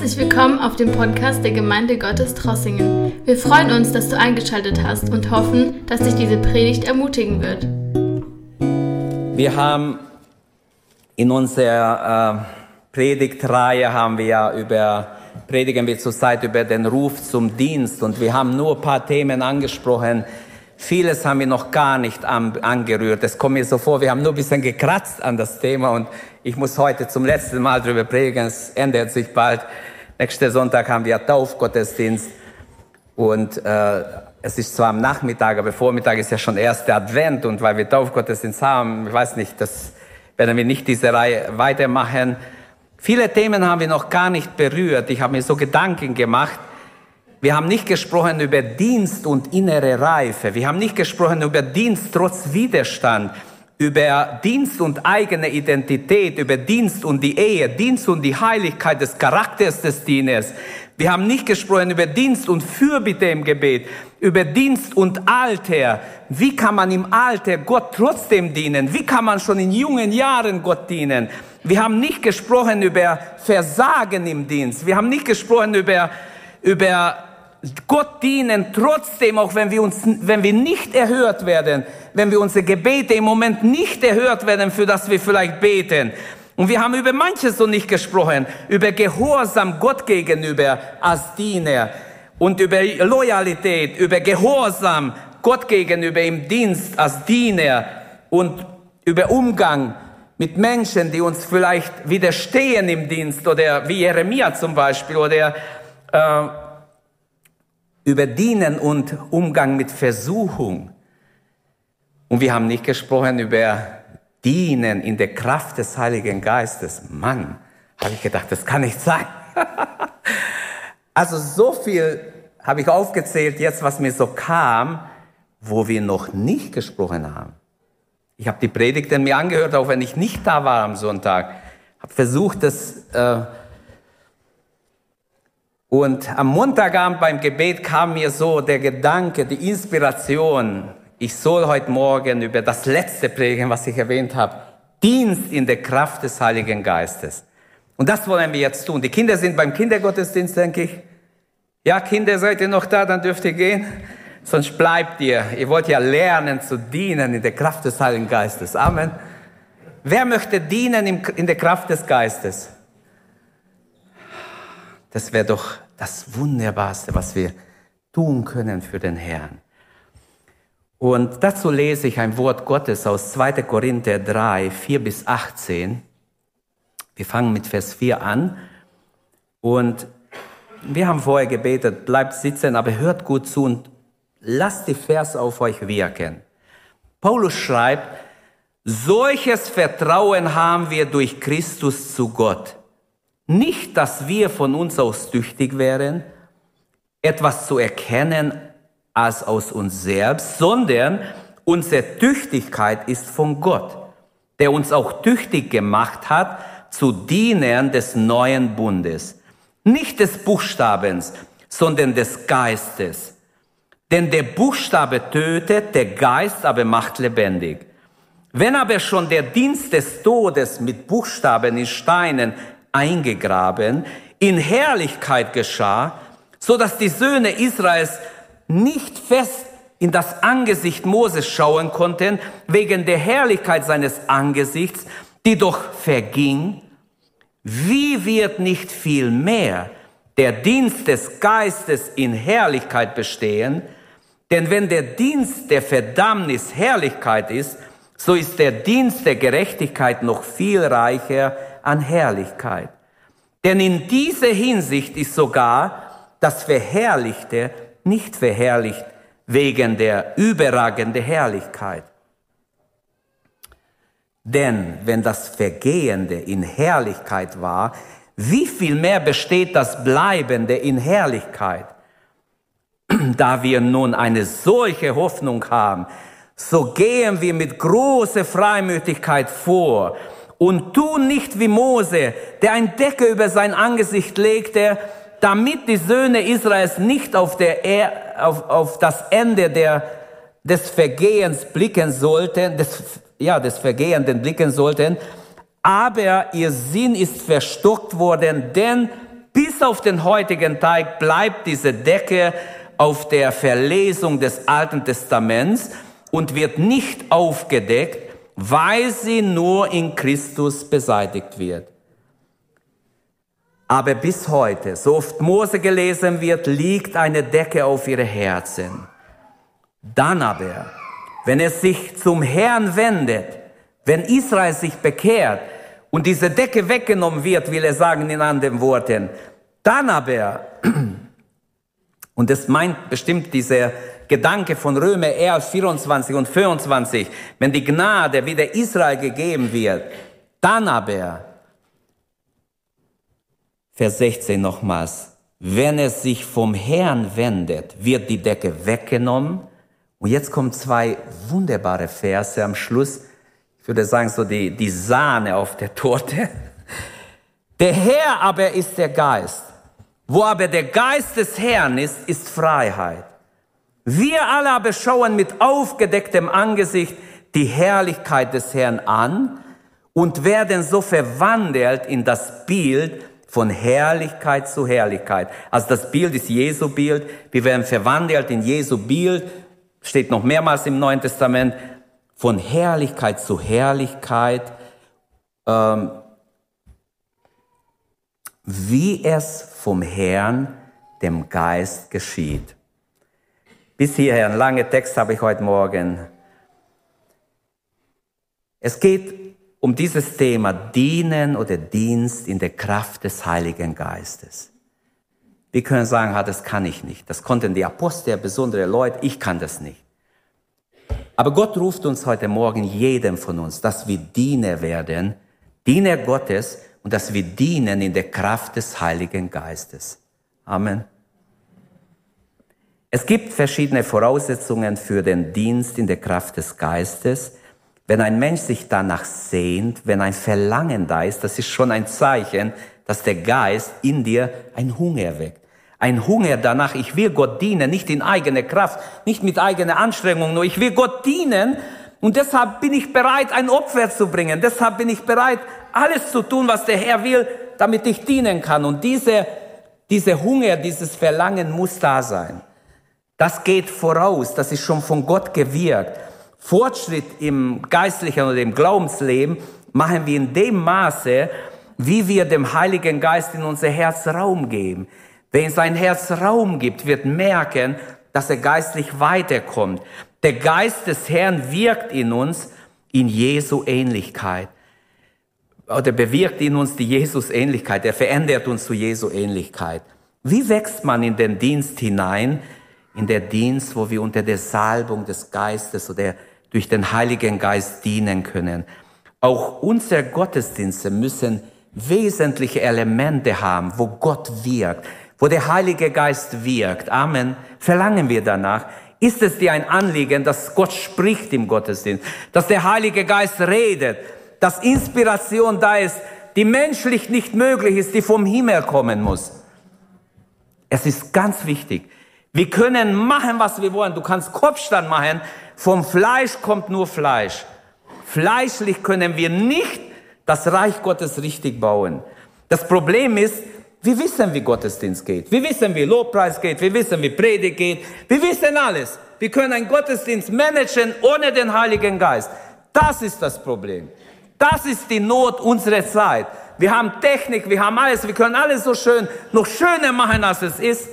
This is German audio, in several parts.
Herzlich willkommen auf dem Podcast der Gemeinde Gottes Trossingen. Wir freuen uns, dass du eingeschaltet hast und hoffen, dass dich diese Predigt ermutigen wird. Wir haben in unserer äh, Predigtreihe haben wir über predigen wir zurzeit über den Ruf zum Dienst und wir haben nur ein paar Themen angesprochen. Vieles haben wir noch gar nicht an, angerührt. Es kommt mir so vor, wir haben nur ein bisschen gekratzt an das Thema und ich muss heute zum letzten Mal darüber predigen. Es ändert sich bald. Nächsten Sonntag haben wir Taufgottesdienst und äh, es ist zwar am Nachmittag, aber Vormittag ist ja schon erster Advent und weil wir Taufgottesdienst haben, ich weiß nicht, das werden wir nicht diese Reihe weitermachen. Viele Themen haben wir noch gar nicht berührt. Ich habe mir so Gedanken gemacht. Wir haben nicht gesprochen über Dienst und innere Reife. Wir haben nicht gesprochen über Dienst trotz Widerstand, über Dienst und eigene Identität, über Dienst und die Ehe, Dienst und die Heiligkeit des Charakters des Dieners. Wir haben nicht gesprochen über Dienst und Fürbitte im Gebet, über Dienst und Alter. Wie kann man im Alter Gott trotzdem dienen? Wie kann man schon in jungen Jahren Gott dienen? Wir haben nicht gesprochen über Versagen im Dienst. Wir haben nicht gesprochen über, über Gott dienen trotzdem, auch wenn wir uns, wenn wir nicht erhört werden, wenn wir unsere Gebete im Moment nicht erhört werden, für das wir vielleicht beten. Und wir haben über manches so nicht gesprochen, über Gehorsam Gott gegenüber als Diener und über Loyalität, über Gehorsam Gott gegenüber im Dienst als Diener und über Umgang mit Menschen, die uns vielleicht widerstehen im Dienst oder wie Jeremia zum Beispiel oder äh, über Dienen und Umgang mit Versuchung. Und wir haben nicht gesprochen über Dienen in der Kraft des Heiligen Geistes. Mann, habe ich gedacht, das kann nicht sein. also so viel habe ich aufgezählt, jetzt was mir so kam, wo wir noch nicht gesprochen haben. Ich habe die Predigten mir angehört, auch wenn ich nicht da war am Sonntag. Habe versucht, das äh, und am Montagabend beim Gebet kam mir so der Gedanke, die Inspiration, ich soll heute Morgen über das letzte predigen, was ich erwähnt habe, Dienst in der Kraft des Heiligen Geistes. Und das wollen wir jetzt tun. Die Kinder sind beim Kindergottesdienst, denke ich. Ja, Kinder, seid ihr noch da, dann dürft ihr gehen. Sonst bleibt ihr. Ihr wollt ja lernen zu dienen in der Kraft des Heiligen Geistes. Amen. Wer möchte dienen in der Kraft des Geistes? Das wäre doch das Wunderbarste, was wir tun können für den Herrn. Und dazu lese ich ein Wort Gottes aus 2. Korinther 3, 4 bis 18. Wir fangen mit Vers 4 an. Und wir haben vorher gebetet, bleibt sitzen, aber hört gut zu und lasst die Vers auf euch wirken. Paulus schreibt, solches Vertrauen haben wir durch Christus zu Gott. Nicht, dass wir von uns aus tüchtig wären, etwas zu erkennen als aus uns selbst, sondern unsere Tüchtigkeit ist von Gott, der uns auch tüchtig gemacht hat zu Dienern des neuen Bundes. Nicht des Buchstabens, sondern des Geistes. Denn der Buchstabe tötet, der Geist aber macht lebendig. Wenn aber schon der Dienst des Todes mit Buchstaben in Steinen eingegraben, in Herrlichkeit geschah, so dass die Söhne Israels nicht fest in das Angesicht Moses schauen konnten, wegen der Herrlichkeit seines Angesichts, die doch verging, wie wird nicht viel mehr der Dienst des Geistes in Herrlichkeit bestehen? Denn wenn der Dienst der Verdammnis Herrlichkeit ist, so ist der Dienst der Gerechtigkeit noch viel reicher an Herrlichkeit. Denn in dieser Hinsicht ist sogar das Verherrlichte nicht verherrlicht wegen der überragenden Herrlichkeit. Denn wenn das Vergehende in Herrlichkeit war, wie viel mehr besteht das Bleibende in Herrlichkeit? Da wir nun eine solche Hoffnung haben, so gehen wir mit großer Freimütigkeit vor und tun nicht wie Mose, der ein Decke über sein Angesicht legte, damit die Söhne Israels nicht auf, der er auf, auf das Ende der, des Vergehens blicken sollten, des, ja, des Vergehenden blicken sollten, aber ihr Sinn ist verstockt worden, denn Bis auf den heutigen Tag bleibt diese Decke auf der Verlesung des Alten Testaments und wird nicht aufgedeckt, weil sie nur in Christus beseitigt wird. Aber bis heute, so oft Mose gelesen wird, liegt eine Decke auf ihre Herzen. Dann aber, wenn es sich zum Herrn wendet, wenn Israel sich bekehrt und diese Decke weggenommen wird, will er sagen in anderen Worten, dann aber, und es meint bestimmt dieser Gedanke von Römer 11, 24 und 25, wenn die Gnade wieder Israel gegeben wird, dann aber, Vers 16 nochmals, wenn es sich vom Herrn wendet, wird die Decke weggenommen. Und jetzt kommen zwei wunderbare Verse am Schluss. Ich würde sagen, so die, die Sahne auf der Torte. Der Herr aber ist der Geist. Wo aber der Geist des Herrn ist, ist Freiheit. Wir alle aber schauen mit aufgedecktem Angesicht die Herrlichkeit des Herrn an und werden so verwandelt in das Bild von Herrlichkeit zu Herrlichkeit. Also das Bild ist Jesu Bild. Wir werden verwandelt in Jesu Bild. Steht noch mehrmals im Neuen Testament. Von Herrlichkeit zu Herrlichkeit. Ähm, wie es vom Herrn, dem Geist geschieht. Bis hierher, ein langer Text habe ich heute Morgen. Es geht um dieses Thema Dienen oder Dienst in der Kraft des Heiligen Geistes. Wir können sagen, das kann ich nicht. Das konnten die Apostel, besondere Leute, ich kann das nicht. Aber Gott ruft uns heute Morgen, jedem von uns, dass wir Diener werden, Diener Gottes und dass wir dienen in der Kraft des Heiligen Geistes. Amen. Es gibt verschiedene Voraussetzungen für den Dienst in der Kraft des Geistes. Wenn ein Mensch sich danach sehnt, wenn ein Verlangen da ist, das ist schon ein Zeichen, dass der Geist in dir ein Hunger weckt. Ein Hunger danach, ich will Gott dienen, nicht in eigener Kraft, nicht mit eigener Anstrengung, nur ich will Gott dienen und deshalb bin ich bereit, ein Opfer zu bringen. Deshalb bin ich bereit, alles zu tun, was der Herr will, damit ich dienen kann. Und diese, diese Hunger, dieses Verlangen muss da sein. Das geht voraus, das ist schon von Gott gewirkt. Fortschritt im geistlichen oder im Glaubensleben machen wir in dem Maße, wie wir dem Heiligen Geist in unser Herz Raum geben. Wer sein Herz Raum gibt, wird merken, dass er geistlich weiterkommt. Der Geist des Herrn wirkt in uns in Jesu Ähnlichkeit. Oder bewirkt in uns die Jesus-Ähnlichkeit. Er verändert uns zu Jesu Ähnlichkeit. Wie wächst man in den Dienst hinein? In der Dienst, wo wir unter der Salbung des Geistes oder durch den Heiligen Geist dienen können. Auch unsere Gottesdienste müssen wesentliche Elemente haben, wo Gott wirkt, wo der Heilige Geist wirkt. Amen. Verlangen wir danach. Ist es dir ein Anliegen, dass Gott spricht im Gottesdienst, dass der Heilige Geist redet, dass Inspiration da ist, die menschlich nicht möglich ist, die vom Himmel kommen muss? Es ist ganz wichtig. Wir können machen, was wir wollen. Du kannst Kopfstand machen, vom Fleisch kommt nur Fleisch. Fleischlich können wir nicht das Reich Gottes richtig bauen. Das Problem ist, wir wissen, wie Gottesdienst geht. Wir wissen, wie Lobpreis geht. Wir wissen, wie Predigt geht. Wir wissen alles. Wir können einen Gottesdienst managen ohne den Heiligen Geist. Das ist das Problem. Das ist die Not unserer Zeit. Wir haben Technik, wir haben alles, wir können alles so schön, noch schöner machen, als es ist,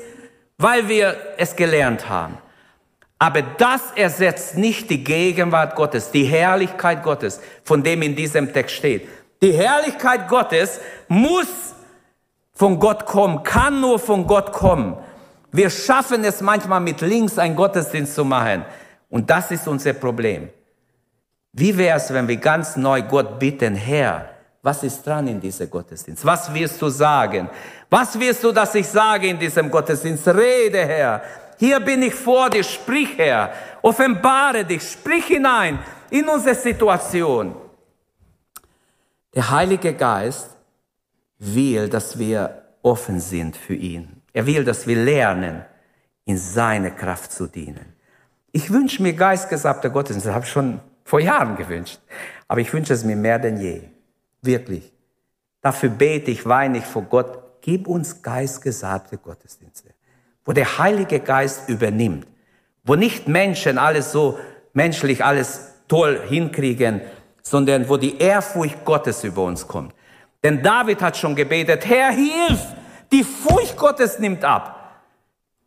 weil wir es gelernt haben. Aber das ersetzt nicht die Gegenwart Gottes, die Herrlichkeit Gottes, von dem in diesem Text steht. Die Herrlichkeit Gottes muss von Gott kommen, kann nur von Gott kommen. Wir schaffen es manchmal mit links einen Gottesdienst zu machen. Und das ist unser Problem. Wie wäre es, wenn wir ganz neu Gott bitten, Herr, was ist dran in diesem Gottesdienst? Was wirst du sagen? Was wirst du, dass ich sage in diesem Gottesdienst? Rede, Herr. Hier bin ich vor dir, sprich Herr, offenbare dich, sprich hinein in unsere Situation. Der Heilige Geist will, dass wir offen sind für ihn. Er will, dass wir lernen, in seine Kraft zu dienen. Ich wünsche mir geistgesabter Gottesdienst, das habe ich schon vor Jahren gewünscht, aber ich wünsche es mir mehr denn je. Wirklich. Dafür bete ich, weine ich vor Gott, gib uns geistgesagte Gottesdienste, wo der Heilige Geist übernimmt, wo nicht Menschen alles so menschlich alles toll hinkriegen, sondern wo die Ehrfurcht Gottes über uns kommt. Denn David hat schon gebetet, Herr, hilf! Die Furcht Gottes nimmt ab.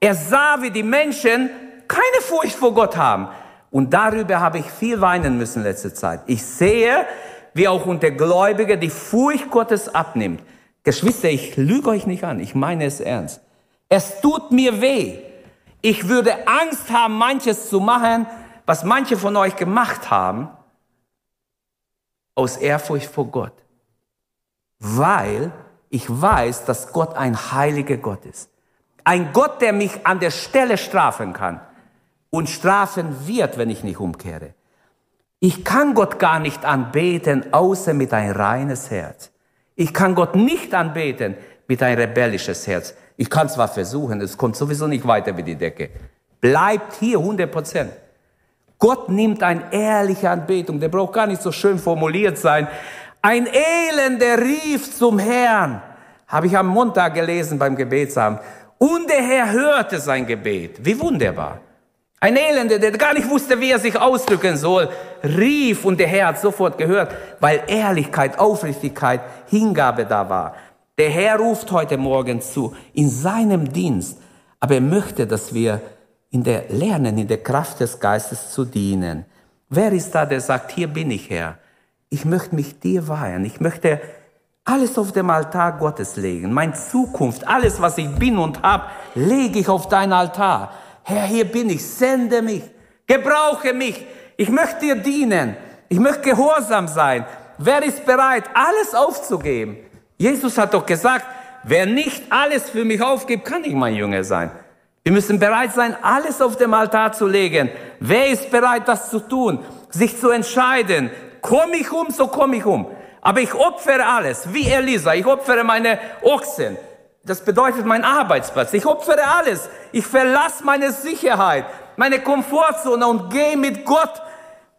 Er sah, wie die Menschen keine Furcht vor Gott haben. Und darüber habe ich viel weinen müssen letzte Zeit. Ich sehe, wie auch unter Gläubigen die Furcht Gottes abnimmt. Geschwister, ich lüge euch nicht an, ich meine es ernst. Es tut mir weh. Ich würde Angst haben, manches zu machen, was manche von euch gemacht haben, aus Ehrfurcht vor Gott. Weil ich weiß, dass Gott ein heiliger Gott ist. Ein Gott, der mich an der Stelle strafen kann und strafen wird, wenn ich nicht umkehre. Ich kann Gott gar nicht anbeten, außer mit ein reines Herz. Ich kann Gott nicht anbeten mit ein rebellisches Herz. Ich kann zwar versuchen, es kommt sowieso nicht weiter wie die Decke. Bleibt hier 100 Prozent. Gott nimmt eine ehrliche Anbetung, der braucht gar nicht so schön formuliert sein. Ein Elender rief zum Herrn, habe ich am Montag gelesen beim Gebetsabend. Und der Herr hörte sein Gebet. Wie wunderbar. Ein Elender, der gar nicht wusste, wie er sich ausdrücken soll, rief und der Herr hat sofort gehört, weil Ehrlichkeit, Aufrichtigkeit, Hingabe da war. Der Herr ruft heute Morgen zu, in seinem Dienst. Aber er möchte, dass wir in der Lernen, in der Kraft des Geistes zu dienen. Wer ist da, der sagt, hier bin ich Herr. Ich möchte mich dir weihen. Ich möchte alles auf dem Altar Gottes legen. Meine Zukunft, alles, was ich bin und hab, lege ich auf dein Altar. Herr, hier bin ich. Sende mich. Gebrauche mich. Ich möchte dir dienen. Ich möchte gehorsam sein. Wer ist bereit, alles aufzugeben? Jesus hat doch gesagt, wer nicht alles für mich aufgibt, kann nicht mein Jünger sein. Wir müssen bereit sein, alles auf dem Altar zu legen. Wer ist bereit, das zu tun? Sich zu entscheiden. Komm ich um, so komm ich um. Aber ich opfere alles, wie Elisa. Ich opfere meine Ochsen. Das bedeutet mein Arbeitsplatz. Ich opfere alles. Ich verlasse meine Sicherheit, meine Komfortzone und gehe mit Gott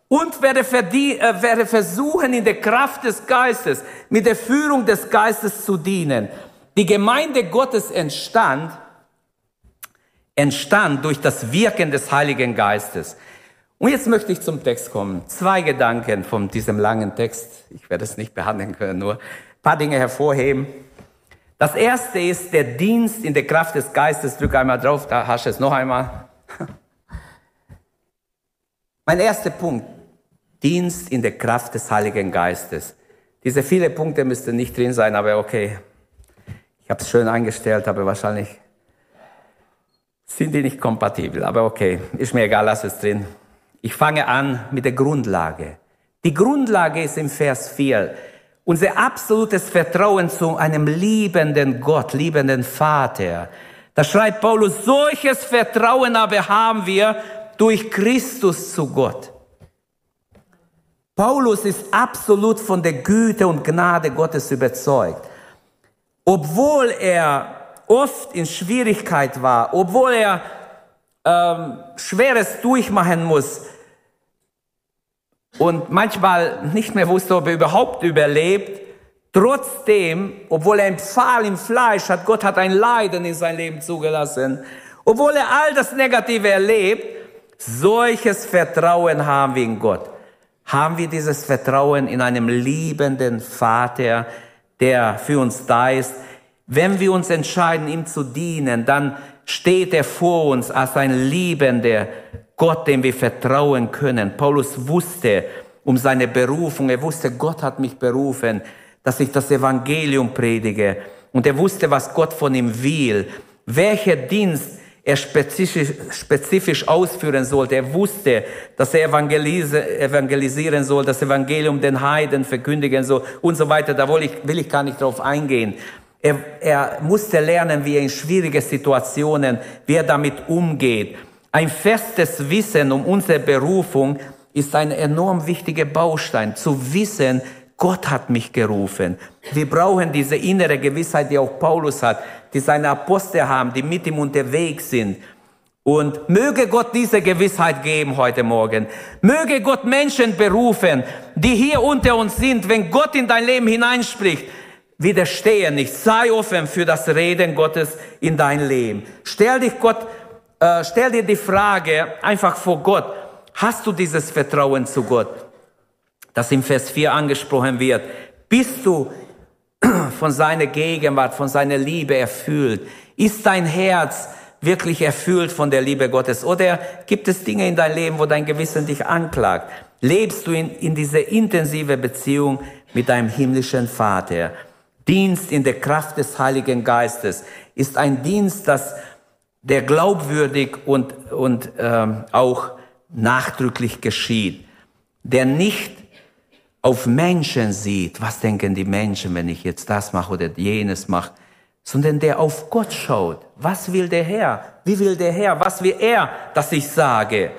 und werde, äh, werde versuchen, in der Kraft des Geistes, mit der Führung des Geistes zu dienen. Die Gemeinde Gottes entstand, entstand durch das Wirken des Heiligen Geistes. Und jetzt möchte ich zum Text kommen. Zwei Gedanken von diesem langen Text. Ich werde es nicht behandeln können, nur ein paar Dinge hervorheben. Das erste ist der Dienst in der Kraft des Geistes. Drück einmal drauf, da hast du es noch einmal. Mein erster Punkt. Dienst in der Kraft des Heiligen Geistes. Diese viele Punkte müssten nicht drin sein, aber okay. Ich habe es schön eingestellt, aber wahrscheinlich sind die nicht kompatibel. Aber okay, ist mir egal, lass es drin. Ich fange an mit der Grundlage. Die Grundlage ist im Vers 4. Unser absolutes Vertrauen zu einem liebenden Gott, liebenden Vater. Da schreibt Paulus, solches Vertrauen aber haben wir durch Christus zu Gott. Paulus ist absolut von der Güte und Gnade Gottes überzeugt. Obwohl er oft in Schwierigkeit war, obwohl er ähm, Schweres durchmachen muss und manchmal nicht mehr wusste, ob er überhaupt überlebt, trotzdem, obwohl er ein Pfahl im Fleisch hat, Gott hat ein Leiden in sein Leben zugelassen, obwohl er all das Negative erlebt, solches Vertrauen haben wir in Gott. Haben wir dieses Vertrauen in einem liebenden Vater, der für uns da ist, wenn wir uns entscheiden, ihm zu dienen, dann steht er vor uns als ein liebender Gott, dem wir vertrauen können. Paulus wusste um seine Berufung. Er wusste, Gott hat mich berufen, dass ich das Evangelium predige. Und er wusste, was Gott von ihm will. Welcher Dienst er spezifisch, spezifisch ausführen sollte. Er wusste, dass er evangelisieren soll, das Evangelium den Heiden verkündigen soll und so weiter. Da will ich, will ich gar nicht drauf eingehen. Er, er musste lernen, wie er in schwierige Situationen, wie er damit umgeht. Ein festes Wissen um unsere Berufung ist ein enorm wichtiger Baustein, zu wissen, Gott hat mich gerufen. Wir brauchen diese innere Gewissheit, die auch Paulus hat, die seine Apostel haben, die mit ihm unterwegs sind. Und möge Gott diese Gewissheit geben heute Morgen. Möge Gott Menschen berufen, die hier unter uns sind, wenn Gott in dein Leben hineinspricht widerstehe nicht. Sei offen für das Reden Gottes in dein Leben. Stell dich Gott, äh, stell dir die Frage einfach vor Gott. Hast du dieses Vertrauen zu Gott, das im Vers 4 angesprochen wird? Bist du von seiner Gegenwart, von seiner Liebe erfüllt? Ist dein Herz wirklich erfüllt von der Liebe Gottes? Oder gibt es Dinge in deinem Leben, wo dein Gewissen dich anklagt? Lebst du in, in diese intensive Beziehung mit deinem himmlischen Vater? Dienst in der Kraft des Heiligen Geistes ist ein Dienst, das der glaubwürdig und, und ähm, auch nachdrücklich geschieht, der nicht auf Menschen sieht, was denken die Menschen, wenn ich jetzt das mache oder jenes mache, sondern der auf Gott schaut. Was will der Herr? Wie will der Herr? Was will er, dass ich sage?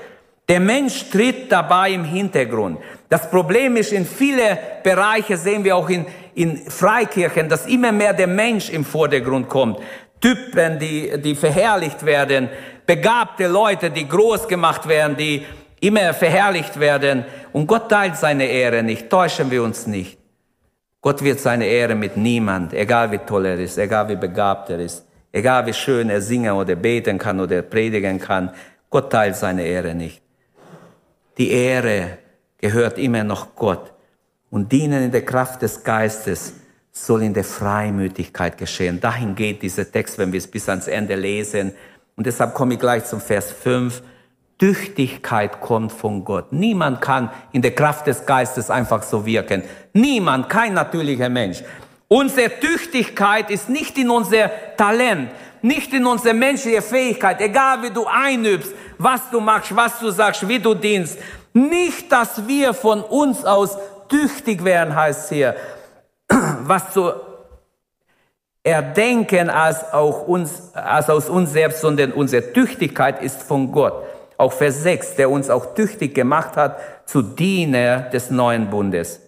Der Mensch tritt dabei im Hintergrund. Das Problem ist, in viele Bereiche sehen wir auch in, in Freikirchen, dass immer mehr der Mensch im Vordergrund kommt. Typen, die, die verherrlicht werden, begabte Leute, die groß gemacht werden, die immer verherrlicht werden. Und Gott teilt seine Ehre nicht. Täuschen wir uns nicht. Gott wird seine Ehre mit niemand, egal wie toll er ist, egal wie begabt er ist, egal wie schön er singen oder beten kann oder predigen kann. Gott teilt seine Ehre nicht. Die Ehre gehört immer noch Gott. Und dienen in der Kraft des Geistes soll in der Freimütigkeit geschehen. Dahin geht dieser Text, wenn wir es bis ans Ende lesen. Und deshalb komme ich gleich zum Vers 5. Tüchtigkeit kommt von Gott. Niemand kann in der Kraft des Geistes einfach so wirken. Niemand, kein natürlicher Mensch. Unsere Tüchtigkeit ist nicht in unser Talent, nicht in unsere menschliche Fähigkeit, egal wie du einübst, was du machst, was du sagst, wie du dienst. Nicht, dass wir von uns aus tüchtig werden, heißt hier, was zu erdenken als auch uns, als aus uns selbst, sondern unsere Tüchtigkeit ist von Gott auch Vers 6, der uns auch tüchtig gemacht hat zu Diener des neuen Bundes.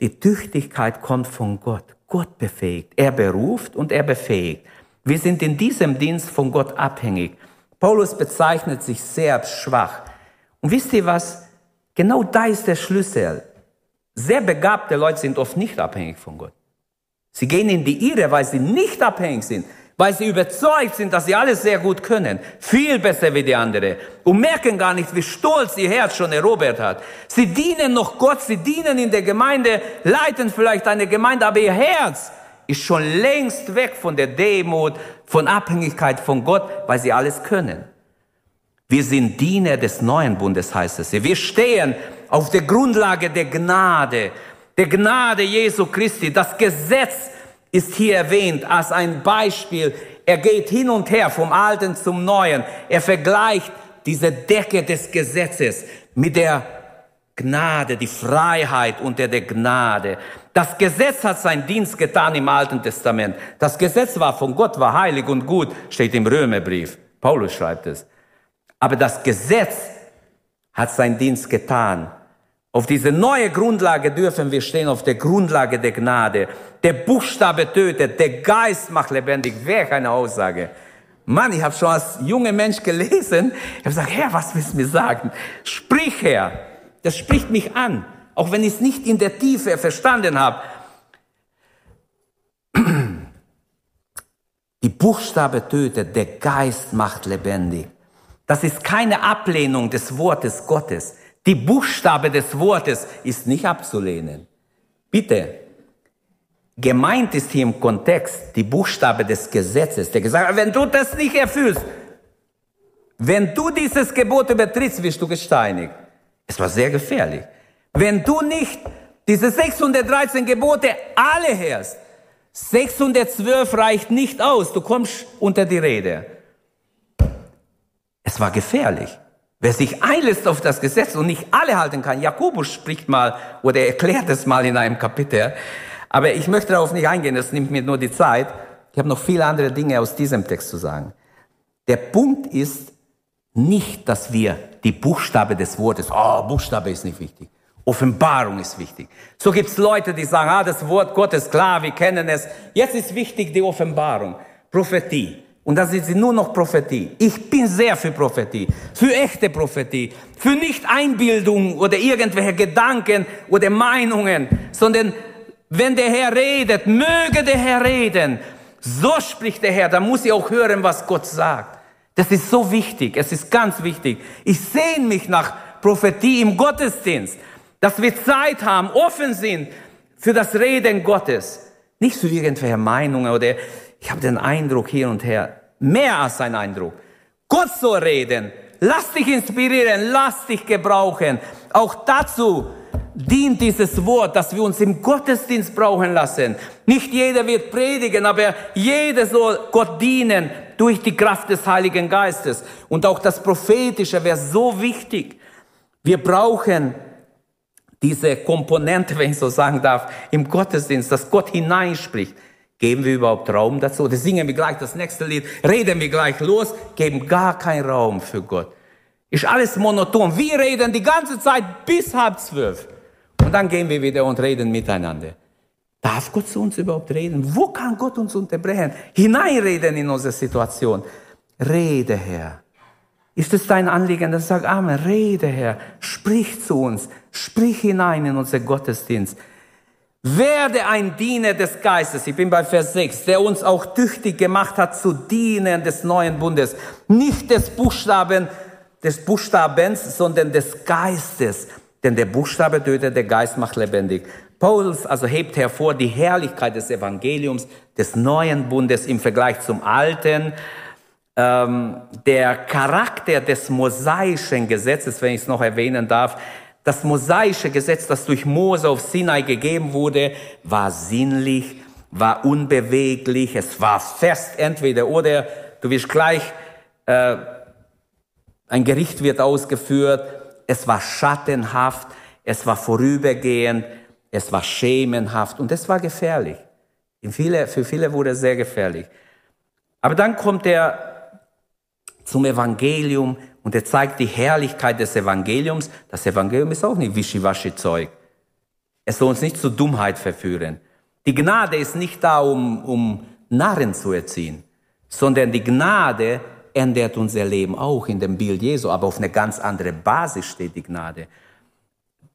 Die Tüchtigkeit kommt von Gott. Gott befähigt. Er beruft und er befähigt. Wir sind in diesem Dienst von Gott abhängig. Paulus bezeichnet sich sehr schwach. Und wisst ihr was? Genau da ist der Schlüssel. Sehr begabte Leute sind oft nicht abhängig von Gott. Sie gehen in die Irre, weil sie nicht abhängig sind weil sie überzeugt sind, dass sie alles sehr gut können, viel besser wie die andere und merken gar nicht, wie stolz ihr Herz schon erobert hat. Sie dienen noch Gott, sie dienen in der Gemeinde, leiten vielleicht eine Gemeinde, aber ihr Herz ist schon längst weg von der Demut, von Abhängigkeit von Gott, weil sie alles können. Wir sind Diener des neuen Bundes, heißt es. Wir stehen auf der Grundlage der Gnade, der Gnade Jesu Christi. Das Gesetz ist hier erwähnt als ein Beispiel. Er geht hin und her vom Alten zum Neuen. Er vergleicht diese Decke des Gesetzes mit der Gnade, die Freiheit unter der Gnade. Das Gesetz hat seinen Dienst getan im Alten Testament. Das Gesetz war von Gott, war heilig und gut, steht im Römerbrief. Paulus schreibt es. Aber das Gesetz hat seinen Dienst getan auf diese neue Grundlage dürfen wir stehen, auf der Grundlage der Gnade. Der Buchstabe tötet, der Geist macht lebendig. Wer eine Aussage? Mann, ich habe schon als junger Mensch gelesen. Ich habe gesagt, Herr, was willst du mir sagen? Sprich, Herr. Das spricht mich an, auch wenn ich es nicht in der Tiefe verstanden habe. Die Buchstabe tötet, der Geist macht lebendig. Das ist keine Ablehnung des Wortes Gottes. Die Buchstabe des Wortes ist nicht abzulehnen. Bitte. Gemeint ist hier im Kontext die Buchstabe des Gesetzes, der gesagt hat, wenn du das nicht erfüllst, wenn du dieses Gebot übertrittst, wirst du gesteinigt. Es war sehr gefährlich. Wenn du nicht diese 613 Gebote alle hörst, 612 reicht nicht aus, du kommst unter die Rede. Es war gefährlich. Wer sich einlässt auf das Gesetz und nicht alle halten kann, Jakobus spricht mal oder erklärt es mal in einem Kapitel, aber ich möchte darauf nicht eingehen, das nimmt mir nur die Zeit. Ich habe noch viele andere Dinge aus diesem Text zu sagen. Der Punkt ist nicht, dass wir die Buchstabe des Wortes, oh, Buchstabe ist nicht wichtig. Offenbarung ist wichtig. So gibt's Leute, die sagen, ah, das Wort Gottes, klar, wir kennen es. Jetzt ist wichtig die Offenbarung, Prophetie. Und das ist nur noch Prophetie. Ich bin sehr für Prophetie, für echte Prophetie, für nicht Einbildung oder irgendwelche Gedanken oder Meinungen, sondern wenn der Herr redet, möge der Herr reden. So spricht der Herr, da muss ich auch hören, was Gott sagt. Das ist so wichtig, es ist ganz wichtig. Ich sehne mich nach Prophetie im Gottesdienst, dass wir Zeit haben, offen sind für das Reden Gottes. Nicht für irgendwelche Meinungen oder ich habe den Eindruck hier und her. Mehr als ein Eindruck. Gott soll reden. Lass dich inspirieren, lass dich gebrauchen. Auch dazu dient dieses Wort, dass wir uns im Gottesdienst brauchen lassen. Nicht jeder wird predigen, aber jeder soll Gott dienen durch die Kraft des Heiligen Geistes. Und auch das Prophetische wäre so wichtig. Wir brauchen diese Komponente, wenn ich so sagen darf, im Gottesdienst, dass Gott hineinspricht. Geben wir überhaupt Raum dazu? Oder singen wir gleich das nächste Lied? Reden wir gleich los? Geben gar keinen Raum für Gott. Ist alles monoton. Wir reden die ganze Zeit bis halb zwölf. Und dann gehen wir wieder und reden miteinander. Darf Gott zu uns überhaupt reden? Wo kann Gott uns unterbrechen? Hineinreden in unsere Situation. Rede, Herr. Ist es dein Anliegen, dann sag Amen. Rede, Herr. Sprich zu uns. Sprich hinein in unser Gottesdienst. Werde ein Diener des Geistes. Ich bin bei Vers 6, der uns auch tüchtig gemacht hat zu dienen des neuen Bundes. Nicht des Buchstaben, des Buchstabens, sondern des Geistes. Denn der Buchstabe tötet, der Geist macht lebendig. Paulus also hebt hervor die Herrlichkeit des Evangeliums, des neuen Bundes im Vergleich zum alten. Ähm, der Charakter des mosaischen Gesetzes, wenn ich es noch erwähnen darf, das mosaische Gesetz, das durch Mose auf Sinai gegeben wurde, war sinnlich, war unbeweglich, es war fest, entweder oder du wirst gleich, äh, ein Gericht wird ausgeführt, es war schattenhaft, es war vorübergehend, es war schemenhaft und es war gefährlich. Viele, für viele wurde es sehr gefährlich. Aber dann kommt er zum Evangelium und er zeigt die Herrlichkeit des Evangeliums. Das Evangelium ist auch nicht Wischiwaschi-Zeug. Es soll uns nicht zur Dummheit verführen. Die Gnade ist nicht da, um, um Narren zu erziehen, sondern die Gnade ändert unser Leben auch in dem Bild Jesu, aber auf eine ganz andere Basis steht die Gnade.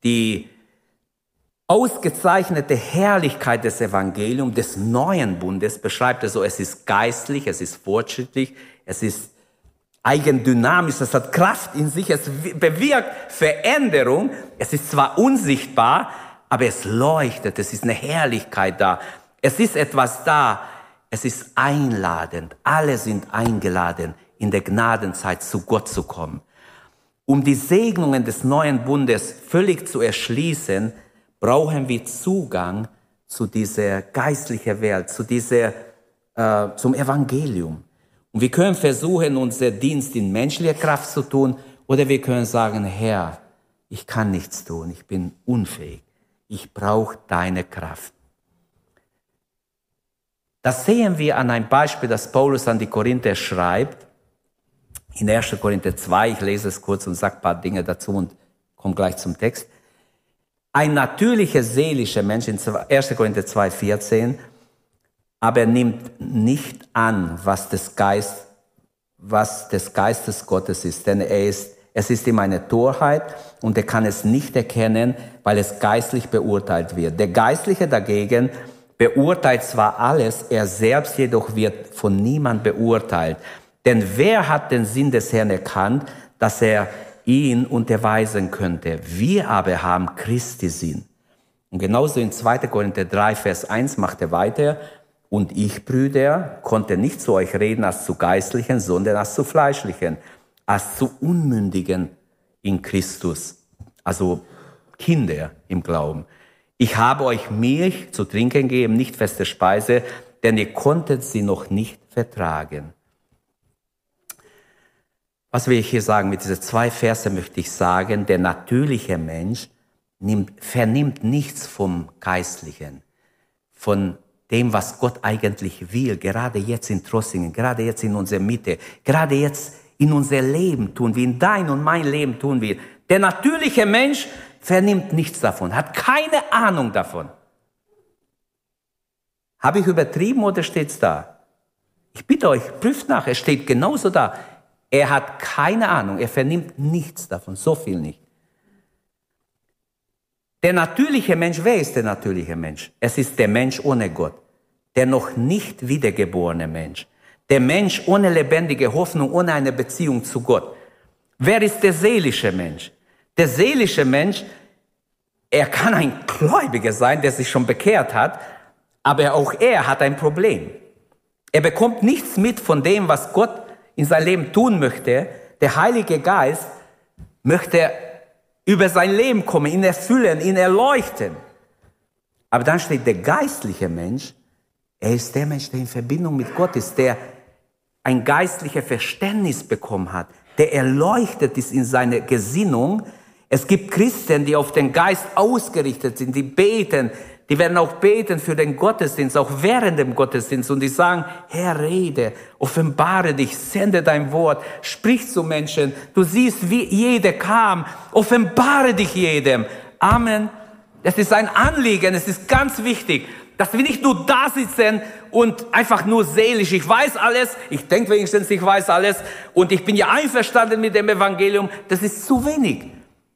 Die ausgezeichnete Herrlichkeit des Evangeliums, des neuen Bundes, beschreibt er so, es ist geistlich, es ist fortschrittlich, es ist eigendynamisch, es hat Kraft in sich, es bewirkt Veränderung. Es ist zwar unsichtbar, aber es leuchtet, es ist eine Herrlichkeit da. Es ist etwas da, es ist einladend. Alle sind eingeladen, in der Gnadenzeit zu Gott zu kommen. Um die Segnungen des neuen Bundes völlig zu erschließen, brauchen wir Zugang zu dieser geistlichen Welt, zu dieser, äh, zum Evangelium. Und wir können versuchen, unser Dienst in menschlicher Kraft zu tun, oder wir können sagen, Herr, ich kann nichts tun, ich bin unfähig, ich brauche deine Kraft. Das sehen wir an einem Beispiel, das Paulus an die Korinther schreibt. In 1. Korinther 2, ich lese es kurz und sage ein paar Dinge dazu und komme gleich zum Text. Ein natürlicher seelischer Mensch in 1. Korinther 2, 14 aber er nimmt nicht an, was des Geist, was des Geistes Gottes ist, denn er ist, es ist ihm eine Torheit und er kann es nicht erkennen, weil es geistlich beurteilt wird. Der Geistliche dagegen beurteilt zwar alles, er selbst jedoch wird von niemand beurteilt. Denn wer hat den Sinn des Herrn erkannt, dass er ihn unterweisen könnte? Wir aber haben Christi Sinn. Und genauso in 2. Korinther 3, Vers 1 macht er weiter, und ich, Brüder, konnte nicht zu euch reden als zu Geistlichen, sondern als zu Fleischlichen, als zu Unmündigen in Christus, also Kinder im Glauben. Ich habe euch Milch zu trinken gegeben, nicht feste Speise, denn ihr konntet sie noch nicht vertragen. Was will ich hier sagen? Mit diesen zwei Verse möchte ich sagen, der natürliche Mensch nimmt, vernimmt nichts vom Geistlichen, von dem, was Gott eigentlich will, gerade jetzt in Trossingen, gerade jetzt in unserer Mitte, gerade jetzt in unser Leben tun wir, in dein und mein Leben tun wir. Der natürliche Mensch vernimmt nichts davon, hat keine Ahnung davon. Habe ich übertrieben oder steht's da? Ich bitte euch, prüft nach, es steht genauso da. Er hat keine Ahnung, er vernimmt nichts davon, so viel nicht. Der natürliche Mensch, wer ist der natürliche Mensch? Es ist der Mensch ohne Gott, der noch nicht wiedergeborene Mensch, der Mensch ohne lebendige Hoffnung, ohne eine Beziehung zu Gott. Wer ist der seelische Mensch? Der seelische Mensch, er kann ein Gläubiger sein, der sich schon bekehrt hat, aber auch er hat ein Problem. Er bekommt nichts mit von dem, was Gott in sein Leben tun möchte. Der Heilige Geist möchte über sein Leben kommen, ihn erfüllen, ihn erleuchten. Aber dann steht der geistliche Mensch, er ist der Mensch, der in Verbindung mit Gott ist, der ein geistliches Verständnis bekommen hat, der erleuchtet ist in seiner Gesinnung. Es gibt Christen, die auf den Geist ausgerichtet sind, die beten, die werden auch beten für den Gottesdienst, auch während dem Gottesdienst. Und die sagen, Herr, rede, offenbare dich, sende dein Wort, sprich zu Menschen. Du siehst, wie jeder kam. Offenbare dich jedem. Amen. Das ist ein Anliegen, es ist ganz wichtig, dass wir nicht nur da sitzen und einfach nur seelisch, ich weiß alles, ich denke wenigstens, ich weiß alles und ich bin ja einverstanden mit dem Evangelium. Das ist zu wenig.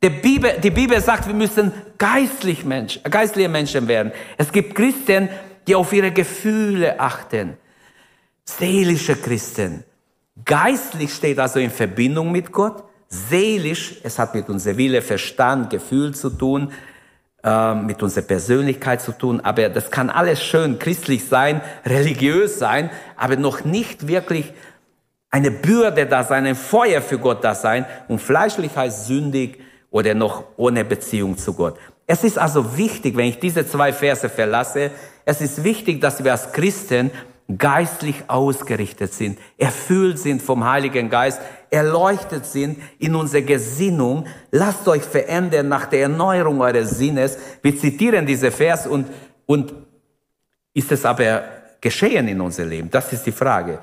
Die Bibel, die Bibel sagt, wir müssen geistlich Mensch, geistliche Menschen werden. Es gibt Christen, die auf ihre Gefühle achten. Seelische Christen. Geistlich steht also in Verbindung mit Gott. Seelisch, es hat mit unserem Wille, Verstand, Gefühl zu tun, äh, mit unserer Persönlichkeit zu tun. Aber das kann alles schön christlich sein, religiös sein, aber noch nicht wirklich eine Bürde da sein, ein Feuer für Gott da sein. Und fleischlich heißt sündig, oder noch ohne Beziehung zu Gott. Es ist also wichtig, wenn ich diese zwei Verse verlasse, es ist wichtig, dass wir als Christen geistlich ausgerichtet sind, erfüllt sind vom Heiligen Geist, erleuchtet sind in unserer Gesinnung. Lasst euch verändern nach der Erneuerung eures Sinnes. Wir zitieren diese Vers und, und ist es aber geschehen in unserem Leben? Das ist die Frage.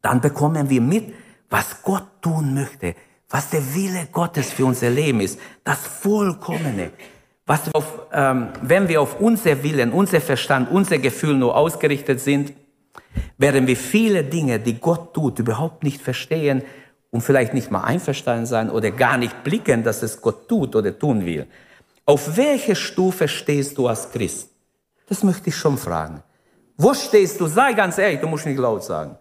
Dann bekommen wir mit, was Gott tun möchte was der Wille Gottes für unser Leben ist, das Vollkommene. Was auf, ähm, wenn wir auf unser Willen, unser Verstand, unser Gefühl nur ausgerichtet sind, werden wir viele Dinge, die Gott tut, überhaupt nicht verstehen und vielleicht nicht mal einverstanden sein oder gar nicht blicken, dass es Gott tut oder tun will. Auf welche Stufe stehst du als Christ? Das möchte ich schon fragen. Wo stehst du? Sei ganz ehrlich, du musst nicht laut sagen.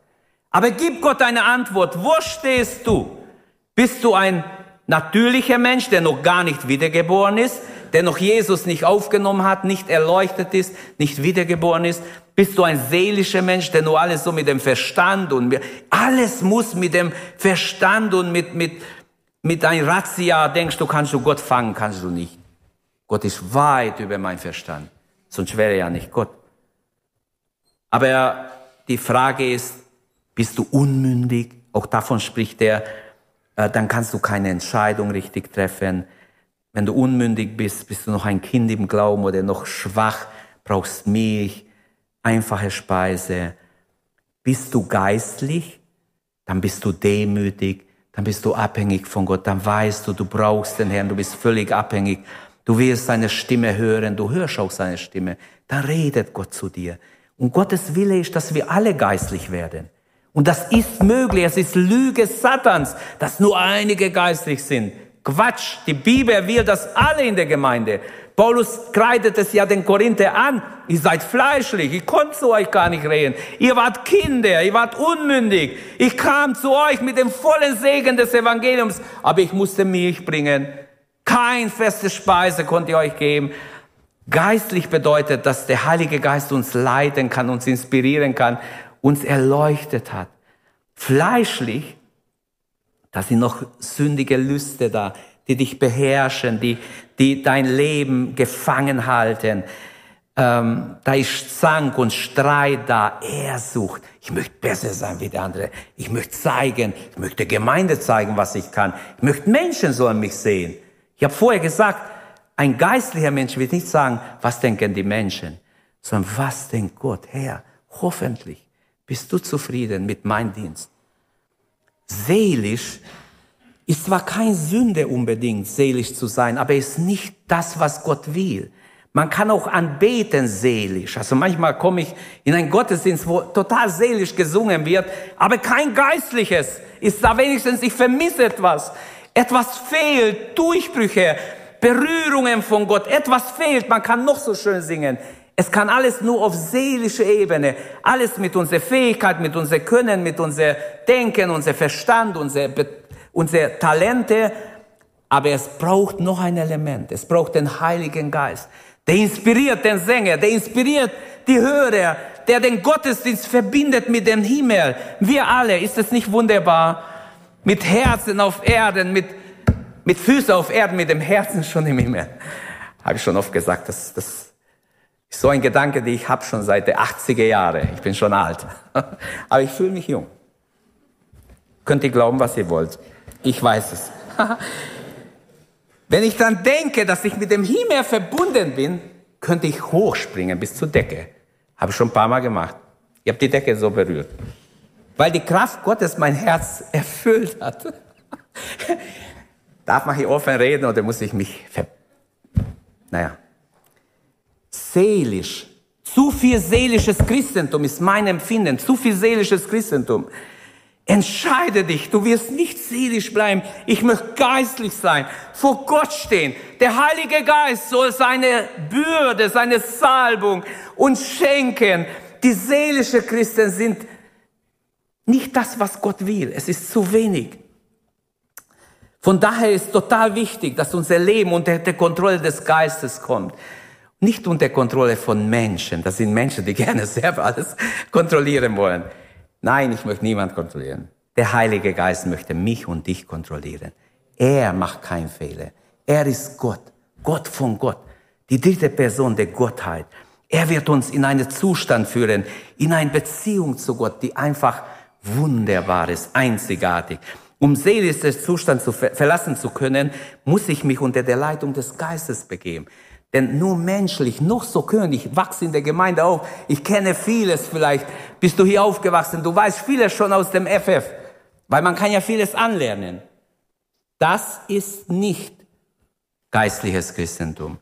Aber gib Gott eine Antwort. Wo stehst du? Bist du ein natürlicher Mensch, der noch gar nicht wiedergeboren ist, der noch Jesus nicht aufgenommen hat, nicht erleuchtet ist, nicht wiedergeboren ist? Bist du ein seelischer Mensch, der nur alles so mit dem Verstand und alles muss mit dem Verstand und mit, mit, mit ein Razzia denkst du, kannst du Gott fangen, kannst du nicht. Gott ist weit über mein Verstand. Sonst wäre er ja nicht Gott. Aber die Frage ist, bist du unmündig? Auch davon spricht er, äh, dann kannst du keine Entscheidung richtig treffen. Wenn du unmündig bist, bist du noch ein Kind im Glauben oder noch schwach, brauchst Milch, einfache Speise. Bist du geistlich, dann bist du demütig, dann bist du abhängig von Gott, dann weißt du, du brauchst den Herrn, du bist völlig abhängig. Du wirst seine Stimme hören, du hörst auch seine Stimme. Dann redet Gott zu dir. Und Gottes Wille ist, dass wir alle geistlich werden. Und das ist möglich. Es ist Lüge Satans, dass nur einige geistlich sind. Quatsch. Die Bibel will, dass alle in der Gemeinde. Paulus kreidet es ja den Korinther an. Ihr seid fleischlich. Ich konnte zu euch gar nicht reden. Ihr wart Kinder. Ihr wart unmündig. Ich kam zu euch mit dem vollen Segen des Evangeliums. Aber ich musste Milch bringen. Kein feste Speise konnte ich euch geben. Geistlich bedeutet, dass der Heilige Geist uns leiten kann, uns inspirieren kann, uns erleuchtet hat. Fleischlich, da sind noch sündige Lüste da, die dich beherrschen, die, die dein Leben gefangen halten. Ähm, da ist Zank und Streit da, Ehrsucht. Ich möchte besser sein wie der andere. Ich möchte zeigen, ich möchte der Gemeinde zeigen, was ich kann. Ich möchte Menschen sollen mich sehen. Ich habe vorher gesagt, ein geistlicher Mensch wird nicht sagen, was denken die Menschen, sondern was denkt Gott, Herr, hoffentlich bist du zufrieden mit meinem Dienst? Seelisch ist zwar keine Sünde unbedingt, seelisch zu sein, aber ist nicht das, was Gott will. Man kann auch anbeten seelisch. Also manchmal komme ich in einen Gottesdienst, wo total seelisch gesungen wird, aber kein geistliches. Ist da wenigstens, ich vermisse etwas. Etwas fehlt, Durchbrüche, Berührungen von Gott. Etwas fehlt, man kann noch so schön singen. Es kann alles nur auf seelischer Ebene, alles mit unserer Fähigkeit, mit unserem Können, mit unserem Denken, unser Verstand, unsere, unsere Talente. Aber es braucht noch ein Element. Es braucht den Heiligen Geist. Der inspiriert den Sänger, der inspiriert die Hörer, der den Gottesdienst verbindet mit dem Himmel. Wir alle, ist es nicht wunderbar? Mit Herzen auf Erden, mit, mit Füßen auf Erden, mit dem Herzen schon im Himmel. Habe ich schon oft gesagt, das, das so ein Gedanke, den ich habe schon seit den 80er Jahren. Ich bin schon alt. Aber ich fühle mich jung. Könnt ihr glauben, was ihr wollt. Ich weiß es. Wenn ich dann denke, dass ich mit dem Himmel verbunden bin, könnte ich hochspringen bis zur Decke. Habe ich schon ein paar Mal gemacht. Ich habe die Decke so berührt. Weil die Kraft Gottes mein Herz erfüllt hat. Darf man hier offen reden oder muss ich mich ver... Naja. Seelisch. Zu viel seelisches Christentum ist mein Empfinden. Zu viel seelisches Christentum. Entscheide dich, du wirst nicht seelisch bleiben. Ich möchte geistlich sein, vor Gott stehen. Der Heilige Geist soll seine Bürde, seine Salbung uns schenken. Die seelische Christen sind nicht das, was Gott will. Es ist zu wenig. Von daher ist total wichtig, dass unser Leben unter der Kontrolle des Geistes kommt. Nicht unter Kontrolle von Menschen. Das sind Menschen, die gerne selber alles kontrollieren wollen. Nein, ich möchte niemand kontrollieren. Der Heilige Geist möchte mich und dich kontrollieren. Er macht keinen Fehler. Er ist Gott. Gott von Gott. Die dritte Person der Gottheit. Er wird uns in einen Zustand führen, in eine Beziehung zu Gott, die einfach wunderbar ist, einzigartig. Um seelischen Zustand zu verlassen zu können, muss ich mich unter der Leitung des Geistes begeben. Denn nur menschlich, noch so ich wachse in der Gemeinde auf, ich kenne vieles vielleicht, bist du hier aufgewachsen, du weißt vieles schon aus dem FF, weil man kann ja vieles anlernen. Das ist nicht geistliches Christentum.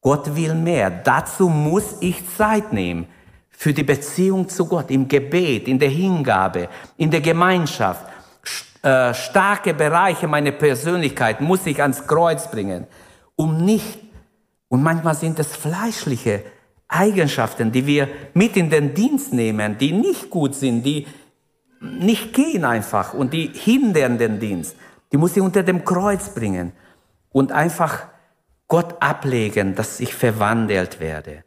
Gott will mehr. Dazu muss ich Zeit nehmen für die Beziehung zu Gott, im Gebet, in der Hingabe, in der Gemeinschaft. Äh, starke Bereiche meiner Persönlichkeit muss ich ans Kreuz bringen, um nicht und manchmal sind es fleischliche Eigenschaften, die wir mit in den Dienst nehmen, die nicht gut sind, die nicht gehen einfach und die hindern den Dienst. Die muss ich unter dem Kreuz bringen und einfach Gott ablegen, dass ich verwandelt werde.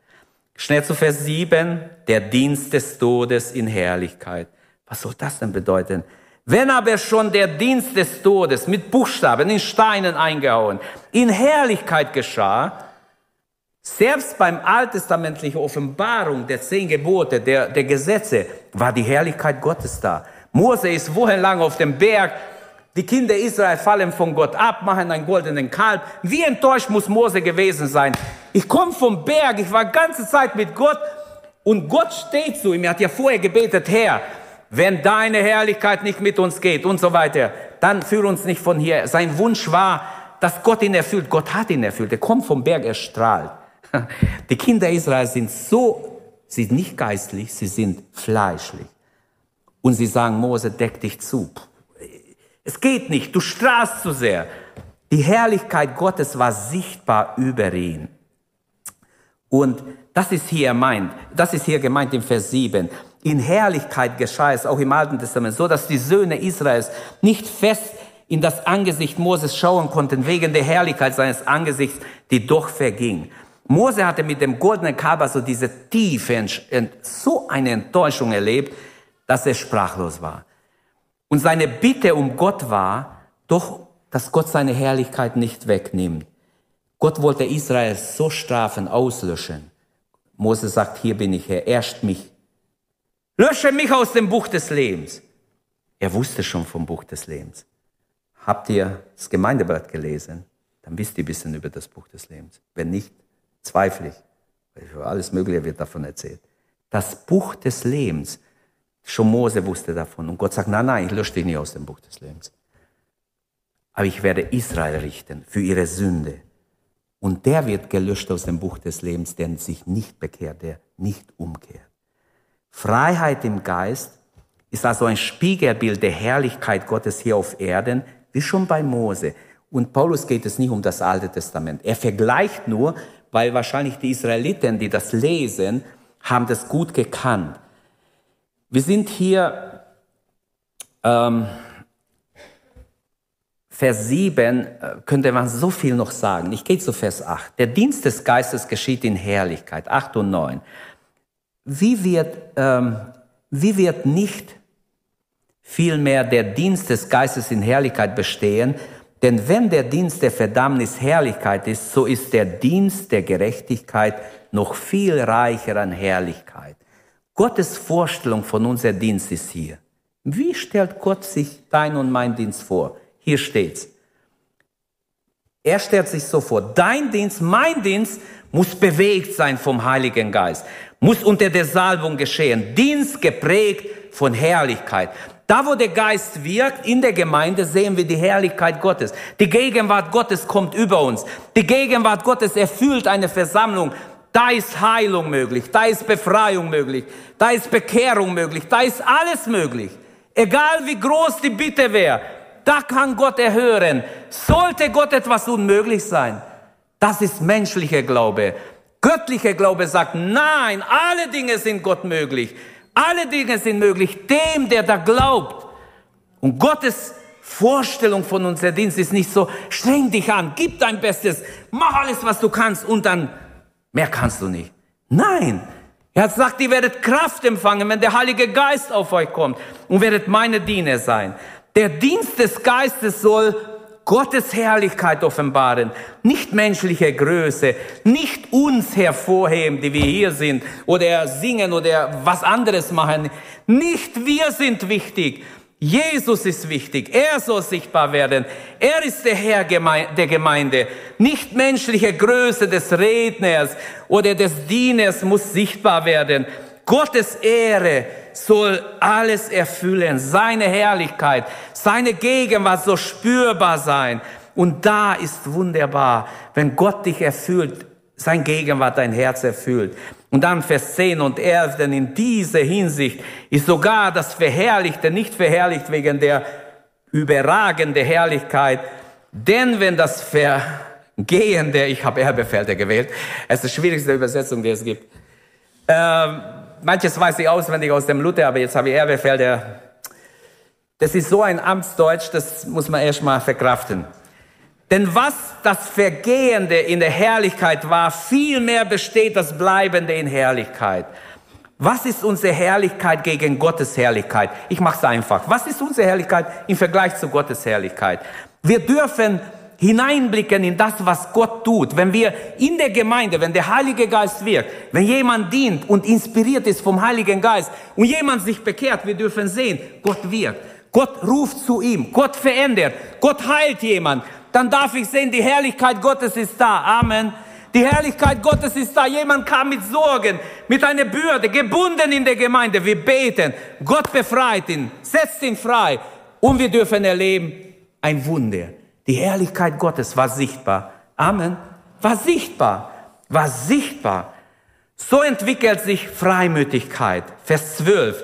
Schnell zu Vers 7, der Dienst des Todes in Herrlichkeit. Was soll das denn bedeuten? Wenn aber schon der Dienst des Todes mit Buchstaben in Steinen eingehauen in Herrlichkeit geschah, selbst beim alttestamentlichen Offenbarung der zehn Gebote, der, der Gesetze, war die Herrlichkeit Gottes da. Mose ist wochenlang auf dem Berg. Die Kinder Israel fallen von Gott ab, machen einen goldenen Kalb. Wie enttäuscht muss Mose gewesen sein? Ich komme vom Berg, ich war ganze Zeit mit Gott und Gott steht zu ihm. Er hat ja vorher gebetet, Herr, wenn deine Herrlichkeit nicht mit uns geht und so weiter, dann führ uns nicht von hier. Sein Wunsch war, dass Gott ihn erfüllt. Gott hat ihn erfüllt. Er kommt vom Berg, er strahlt. Die Kinder Israels sind so, sie sind nicht geistlich, sie sind fleischlich. Und sie sagen, Mose, deck dich zu. Es geht nicht, du strahlst zu sehr. Die Herrlichkeit Gottes war sichtbar über ihn. Und das ist hier meint, das ist hier gemeint im Vers 7. In Herrlichkeit geschah es auch im Alten Testament, so dass die Söhne Israels nicht fest in das Angesicht Moses schauen konnten, wegen der Herrlichkeit seines Angesichts, die doch verging. Mose hatte mit dem goldenen Kalb so diese tiefe, so eine Enttäuschung erlebt, dass er sprachlos war. Und seine Bitte um Gott war, doch, dass Gott seine Herrlichkeit nicht wegnimmt. Gott wollte Israel so strafen, auslöschen. Mose sagt, hier bin ich, Herr, erst mich. Lösche mich aus dem Buch des Lebens. Er wusste schon vom Buch des Lebens. Habt ihr das Gemeindeblatt gelesen? Dann wisst ihr ein bisschen über das Buch des Lebens. Wenn nicht, Zweifle ich. Alles Mögliche wird davon erzählt. Das Buch des Lebens, schon Mose wusste davon. Und Gott sagt, nein, nein, ich lösche dich nicht aus dem Buch des Lebens. Aber ich werde Israel richten für ihre Sünde. Und der wird gelöscht aus dem Buch des Lebens, der sich nicht bekehrt, der nicht umkehrt. Freiheit im Geist ist also ein Spiegelbild der Herrlichkeit Gottes hier auf Erden, wie schon bei Mose. Und Paulus geht es nicht um das Alte Testament. Er vergleicht nur, weil wahrscheinlich die Israeliten, die das lesen, haben das gut gekannt. Wir sind hier, ähm, Vers 7, äh, könnte man so viel noch sagen. Ich gehe zu Vers 8. Der Dienst des Geistes geschieht in Herrlichkeit. 8 und 9. Wie wird, ähm, wie wird nicht vielmehr der Dienst des Geistes in Herrlichkeit bestehen, denn wenn der Dienst der Verdammnis Herrlichkeit ist, so ist der Dienst der Gerechtigkeit noch viel reicher an Herrlichkeit. Gottes Vorstellung von unser Dienst ist hier. Wie stellt Gott sich dein und mein Dienst vor? Hier steht's. Er stellt sich so vor, dein Dienst, mein Dienst muss bewegt sein vom Heiligen Geist, muss unter der Salbung geschehen. Dienst geprägt von Herrlichkeit. Da, wo der Geist wirkt, in der Gemeinde sehen wir die Herrlichkeit Gottes. Die Gegenwart Gottes kommt über uns. Die Gegenwart Gottes erfüllt eine Versammlung. Da ist Heilung möglich, da ist Befreiung möglich, da ist Bekehrung möglich, da ist alles möglich. Egal wie groß die Bitte wäre, da kann Gott erhören. Sollte Gott etwas unmöglich sein? Das ist menschlicher Glaube. Göttlicher Glaube sagt, nein, alle Dinge sind Gott möglich. Alle Dinge sind möglich dem, der da glaubt. Und Gottes Vorstellung von unserem Dienst ist nicht so, streng dich an, gib dein Bestes, mach alles, was du kannst und dann mehr kannst du nicht. Nein, er hat gesagt, ihr werdet Kraft empfangen, wenn der Heilige Geist auf euch kommt und werdet meine Diener sein. Der Dienst des Geistes soll Gottes Herrlichkeit offenbaren, nicht menschliche Größe, nicht uns hervorheben, die wir hier sind oder singen oder was anderes machen. Nicht wir sind wichtig. Jesus ist wichtig. Er soll sichtbar werden. Er ist der Herr der Gemeinde. Nicht menschliche Größe des Redners oder des Dieners muss sichtbar werden. Gottes Ehre soll alles erfüllen, seine Herrlichkeit, seine Gegenwart soll spürbar sein. Und da ist wunderbar, wenn Gott dich erfüllt, sein Gegenwart dein Herz erfüllt. Und dann Vers 10 und 11, denn in dieser Hinsicht ist sogar das Verherrlichte nicht verherrlicht wegen der überragenden Herrlichkeit, denn wenn das Vergehende, ich habe Erbefelder gewählt, es ist die schwierigste Übersetzung, die es gibt, ähm, manches weiß ich auswendig aus dem Luther, aber jetzt habe ich Erbefelder. Das ist so ein Amtsdeutsch, das muss man erstmal verkraften. Denn was das Vergehende in der Herrlichkeit war, vielmehr besteht das Bleibende in Herrlichkeit. Was ist unsere Herrlichkeit gegen Gottes Herrlichkeit? Ich mache es einfach. Was ist unsere Herrlichkeit im Vergleich zu Gottes Herrlichkeit? Wir dürfen hineinblicken in das, was Gott tut, wenn wir in der Gemeinde, wenn der Heilige Geist wirkt, wenn jemand dient und inspiriert ist vom Heiligen Geist und jemand sich bekehrt, wir dürfen sehen, Gott wirkt. Gott ruft zu ihm, Gott verändert, Gott heilt jemand. Dann darf ich sehen, die Herrlichkeit Gottes ist da. Amen. Die Herrlichkeit Gottes ist da. Jemand kam mit Sorgen, mit einer Bürde, gebunden in der Gemeinde. Wir beten. Gott befreit ihn, setzt ihn frei. Und wir dürfen erleben ein Wunder. Die Herrlichkeit Gottes war sichtbar. Amen. War sichtbar. War sichtbar. So entwickelt sich Freimütigkeit. Vers 12.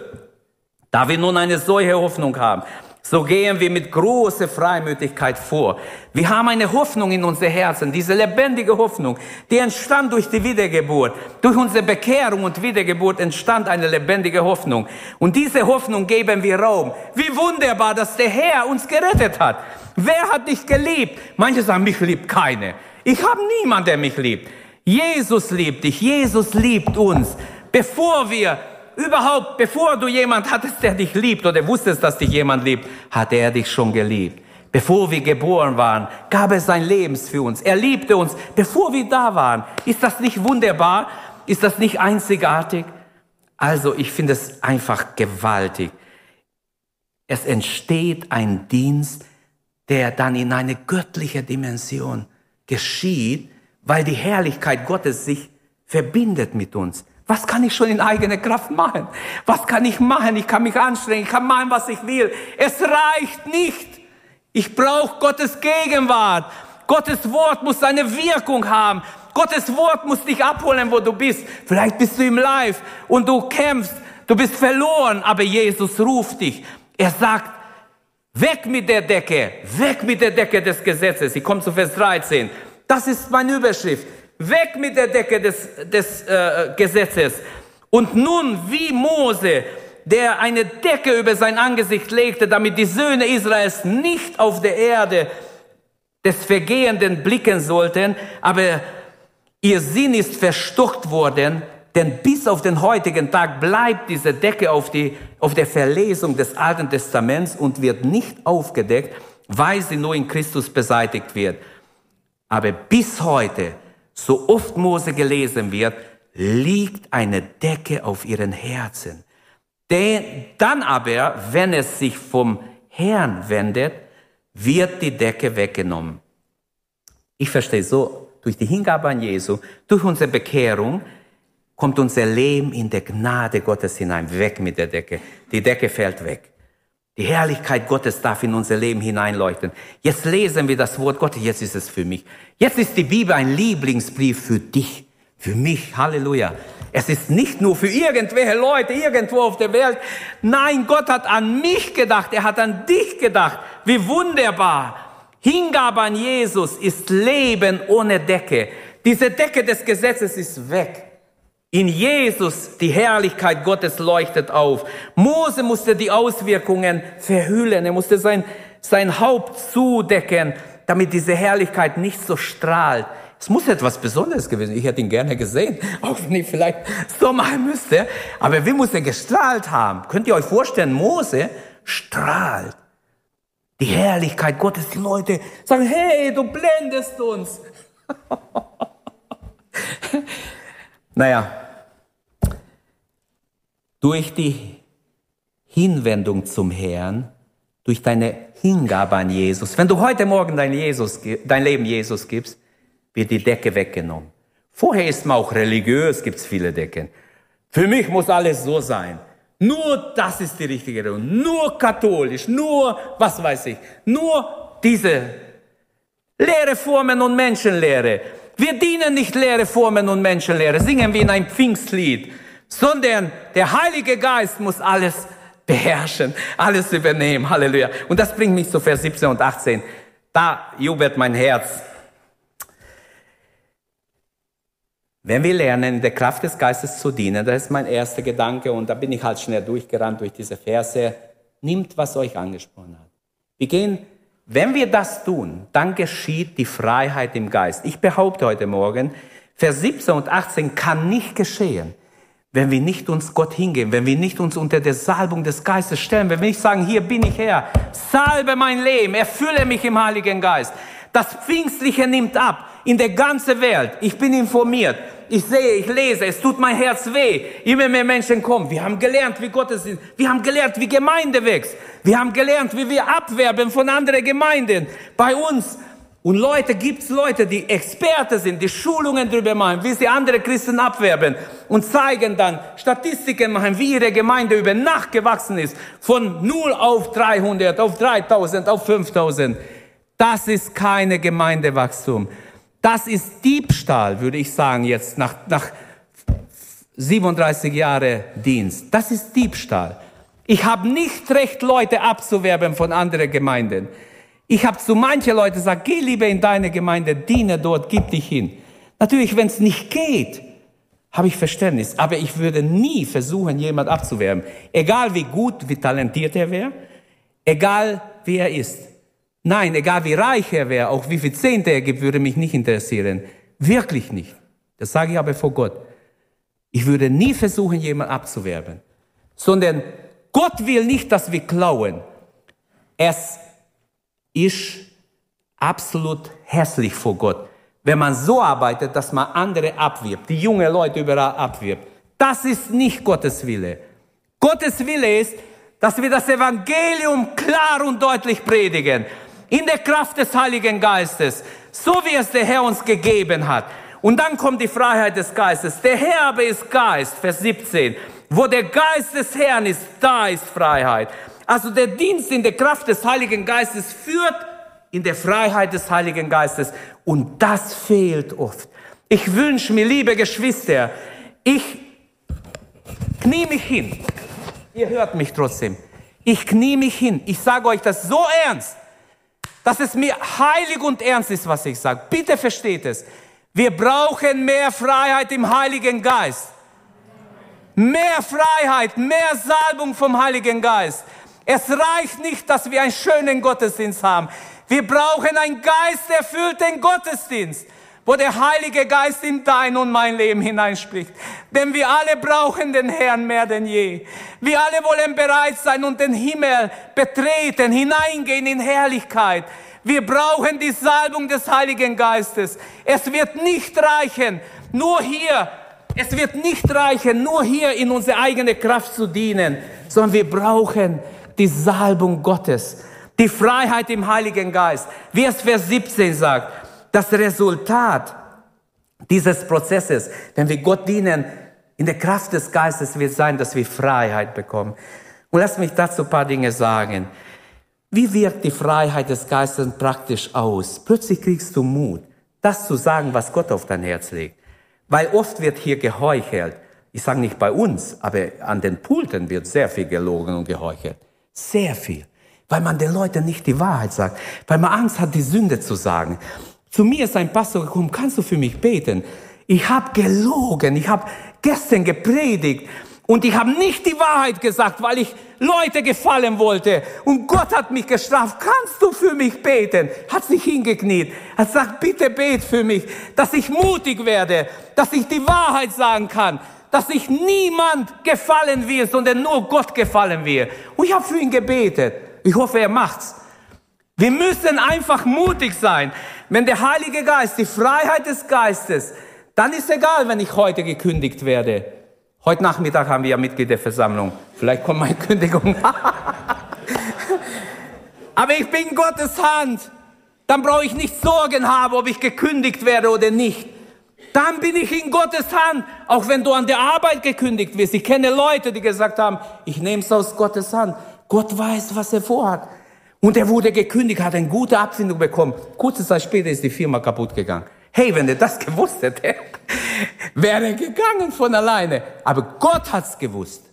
Da wir nun eine solche Hoffnung haben, so gehen wir mit großer Freimütigkeit vor. Wir haben eine Hoffnung in unser Herzen, diese lebendige Hoffnung, die entstand durch die Wiedergeburt. Durch unsere Bekehrung und Wiedergeburt entstand eine lebendige Hoffnung. Und diese Hoffnung geben wir Raum. Wie wunderbar, dass der Herr uns gerettet hat. Wer hat dich geliebt? Manche sagen, mich liebt keine. Ich habe niemanden, der mich liebt. Jesus liebt dich. Jesus liebt uns. Bevor wir überhaupt, bevor du jemand hattest, der dich liebt oder wusstest, dass dich jemand liebt, hatte er dich schon geliebt. Bevor wir geboren waren, gab es sein Leben für uns. Er liebte uns, bevor wir da waren. Ist das nicht wunderbar? Ist das nicht einzigartig? Also, ich finde es einfach gewaltig. Es entsteht ein Dienst, der dann in eine göttliche Dimension geschieht, weil die Herrlichkeit Gottes sich verbindet mit uns. Was kann ich schon in eigener Kraft machen? Was kann ich machen? Ich kann mich anstrengen, ich kann machen, was ich will. Es reicht nicht. Ich brauche Gottes Gegenwart. Gottes Wort muss seine Wirkung haben. Gottes Wort muss dich abholen, wo du bist. Vielleicht bist du im Live und du kämpfst, du bist verloren, aber Jesus ruft dich. Er sagt, Weg mit der Decke, weg mit der Decke des Gesetzes. Ich komme zu Vers 13. Das ist meine Überschrift. Weg mit der Decke des, des äh, Gesetzes. Und nun, wie Mose, der eine Decke über sein Angesicht legte, damit die Söhne Israels nicht auf der Erde des Vergehenden blicken sollten, aber ihr Sinn ist verstockt worden, denn bis auf den heutigen Tag bleibt diese Decke auf, die, auf der Verlesung des Alten Testaments und wird nicht aufgedeckt, weil sie nur in Christus beseitigt wird. Aber bis heute, so oft Mose gelesen wird, liegt eine Decke auf ihren Herzen. Den, dann aber, wenn es sich vom Herrn wendet, wird die Decke weggenommen. Ich verstehe so, durch die Hingabe an Jesu, durch unsere Bekehrung, kommt unser Leben in der Gnade Gottes hinein, weg mit der Decke. Die Decke fällt weg. Die Herrlichkeit Gottes darf in unser Leben hineinleuchten. Jetzt lesen wir das Wort Gottes, jetzt ist es für mich. Jetzt ist die Bibel ein Lieblingsbrief für dich, für mich. Halleluja. Es ist nicht nur für irgendwelche Leute irgendwo auf der Welt. Nein, Gott hat an mich gedacht. Er hat an dich gedacht. Wie wunderbar. Hingabe an Jesus ist Leben ohne Decke. Diese Decke des Gesetzes ist weg. In Jesus die Herrlichkeit Gottes leuchtet auf. Mose musste die Auswirkungen verhüllen. Er musste sein, sein Haupt zudecken, damit diese Herrlichkeit nicht so strahlt. Es muss etwas Besonderes gewesen. Ich hätte ihn gerne gesehen, auch wenn ich vielleicht so machen müsste. Aber wie muss er gestrahlt haben? Könnt ihr euch vorstellen, Mose strahlt. Die Herrlichkeit Gottes, die Leute sagen, hey, du blendest uns. naja, durch die Hinwendung zum Herrn, durch deine Hingabe an Jesus. Wenn du heute Morgen dein, Jesus, dein Leben Jesus gibst, wird die Decke weggenommen. Vorher ist man auch religiös, gibt's viele Decken. Für mich muss alles so sein. Nur das ist die richtige Religion. Nur katholisch, nur was weiß ich. Nur diese leere Formen und Menschenlehre. Wir dienen nicht leere Formen und Menschenlehre. Singen wir in ein Pfingstlied sondern der Heilige Geist muss alles beherrschen, alles übernehmen. Halleluja. Und das bringt mich zu Vers 17 und 18. Da jubelt mein Herz. Wenn wir lernen, in der Kraft des Geistes zu dienen, das ist mein erster Gedanke und da bin ich halt schnell durchgerannt durch diese Verse, nimmt, was euch angesprochen hat. Wir gehen, wenn wir das tun, dann geschieht die Freiheit im Geist. Ich behaupte heute Morgen, Vers 17 und 18 kann nicht geschehen, wenn wir nicht uns Gott hingeben, wenn wir nicht uns unter der Salbung des Geistes stellen, wenn wir nicht sagen, hier bin ich Herr, salbe mein Leben, erfülle mich im Heiligen Geist. Das Pfingstliche nimmt ab in der ganzen Welt. Ich bin informiert. Ich sehe, ich lese, es tut mein Herz weh. Immer mehr Menschen kommen. Wir haben gelernt, wie Gott es ist. Wir haben gelernt, wie Gemeinde wächst. Wir haben gelernt, wie wir abwerben von anderen Gemeinden. Bei uns und Leute, gibt's Leute, die Experte sind, die Schulungen darüber machen, wie sie andere Christen abwerben und zeigen dann, Statistiken machen, wie ihre Gemeinde über Nacht gewachsen ist. Von 0 auf 300, auf 3000, auf 5000. Das ist keine Gemeindewachstum. Das ist Diebstahl, würde ich sagen, jetzt nach, nach 37 Jahre Dienst. Das ist Diebstahl. Ich habe nicht recht, Leute abzuwerben von anderen Gemeinden. Ich habe zu manchen Leuten gesagt, geh lieber in deine Gemeinde, diene dort, gib dich hin. Natürlich, wenn es nicht geht, habe ich Verständnis. Aber ich würde nie versuchen, jemand abzuwerben. Egal wie gut, wie talentiert er wäre, egal wie er ist. Nein, egal wie reich er wäre, auch wie viel Zehnte er gibt, würde mich nicht interessieren. Wirklich nicht. Das sage ich aber vor Gott. Ich würde nie versuchen, jemand abzuwerben. Sondern Gott will nicht, dass wir klauen. Es ist absolut hässlich vor Gott. Wenn man so arbeitet, dass man andere abwirbt, die junge Leute überall abwirbt. Das ist nicht Gottes Wille. Gottes Wille ist, dass wir das Evangelium klar und deutlich predigen. In der Kraft des Heiligen Geistes. So wie es der Herr uns gegeben hat. Und dann kommt die Freiheit des Geistes. Der Herr aber ist Geist, Vers 17. Wo der Geist des Herrn ist, da ist Freiheit. Also der Dienst in der Kraft des Heiligen Geistes führt in der Freiheit des Heiligen Geistes. Und das fehlt oft. Ich wünsche mir, liebe Geschwister, ich knie mich hin. Ihr hört mich trotzdem. Ich knie mich hin. Ich sage euch das so ernst, dass es mir heilig und ernst ist, was ich sage. Bitte versteht es. Wir brauchen mehr Freiheit im Heiligen Geist. Mehr Freiheit, mehr Salbung vom Heiligen Geist. Es reicht nicht, dass wir einen schönen Gottesdienst haben. Wir brauchen einen geisterfüllten Gottesdienst, wo der Heilige Geist in dein und mein Leben hineinspricht. Denn wir alle brauchen den Herrn mehr denn je. Wir alle wollen bereit sein und den Himmel betreten, hineingehen in Herrlichkeit. Wir brauchen die Salbung des Heiligen Geistes. Es wird nicht reichen, nur hier, es wird nicht reichen, nur hier in unsere eigene Kraft zu dienen, sondern wir brauchen die Salbung Gottes, die Freiheit im Heiligen Geist. Wie es Vers 17 sagt, das Resultat dieses Prozesses, wenn wir Gott dienen, in der Kraft des Geistes wird sein, dass wir Freiheit bekommen. Und lass mich dazu ein paar Dinge sagen. Wie wirkt die Freiheit des Geistes praktisch aus? Plötzlich kriegst du Mut, das zu sagen, was Gott auf dein Herz legt. Weil oft wird hier geheuchelt. Ich sage nicht bei uns, aber an den Pulten wird sehr viel gelogen und geheuchelt. Sehr viel. Weil man den Leuten nicht die Wahrheit sagt. Weil man Angst hat, die Sünde zu sagen. Zu mir ist ein Pastor gekommen, kannst du für mich beten? Ich habe gelogen, ich habe gestern gepredigt und ich habe nicht die Wahrheit gesagt, weil ich Leute gefallen wollte. Und Gott hat mich gestraft. Kannst du für mich beten? Hat sich hingekniet. Hat gesagt, bitte bet für mich, dass ich mutig werde, dass ich die Wahrheit sagen kann dass sich niemand gefallen wird, sondern nur Gott gefallen wird. Und ich habe für ihn gebetet. Ich hoffe, er macht's. Wir müssen einfach mutig sein. Wenn der Heilige Geist, die Freiheit des Geistes, dann ist egal, wenn ich heute gekündigt werde. Heute Nachmittag haben wir ja Mitgliederversammlung. Vielleicht kommt meine Kündigung. Aber ich bin Gottes Hand. Dann brauche ich nicht Sorgen haben, ob ich gekündigt werde oder nicht dann bin ich in Gottes Hand, auch wenn du an der Arbeit gekündigt wirst. Ich kenne Leute, die gesagt haben, ich nehme es aus Gottes Hand. Gott weiß, was er vorhat. Und er wurde gekündigt, hat eine gute Abfindung bekommen. Kurze Zeit später ist die Firma kaputt gegangen. Hey, wenn er das gewusst hätte, wäre er gegangen von alleine. Aber Gott hat's gewusst.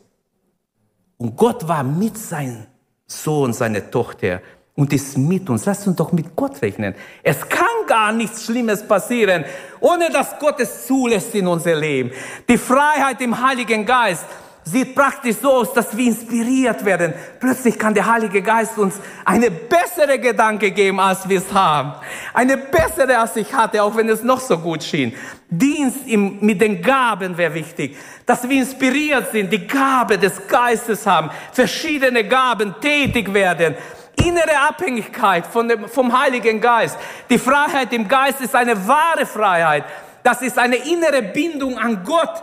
Und Gott war mit seinem Sohn, seiner Tochter und ist mit uns. Lasst uns doch mit Gott rechnen. Es kann gar nichts Schlimmes passieren, ohne dass Gott es zulässt in unser Leben. Die Freiheit im Heiligen Geist sieht praktisch so aus, dass wir inspiriert werden. Plötzlich kann der Heilige Geist uns eine bessere Gedanke geben, als wir es haben. Eine bessere, als ich hatte, auch wenn es noch so gut schien. Dienst im, mit den Gaben wäre wichtig. Dass wir inspiriert sind, die Gabe des Geistes haben, verschiedene Gaben tätig werden innere Abhängigkeit von dem, vom Heiligen Geist. Die Freiheit im Geist ist eine wahre Freiheit. Das ist eine innere Bindung an Gott.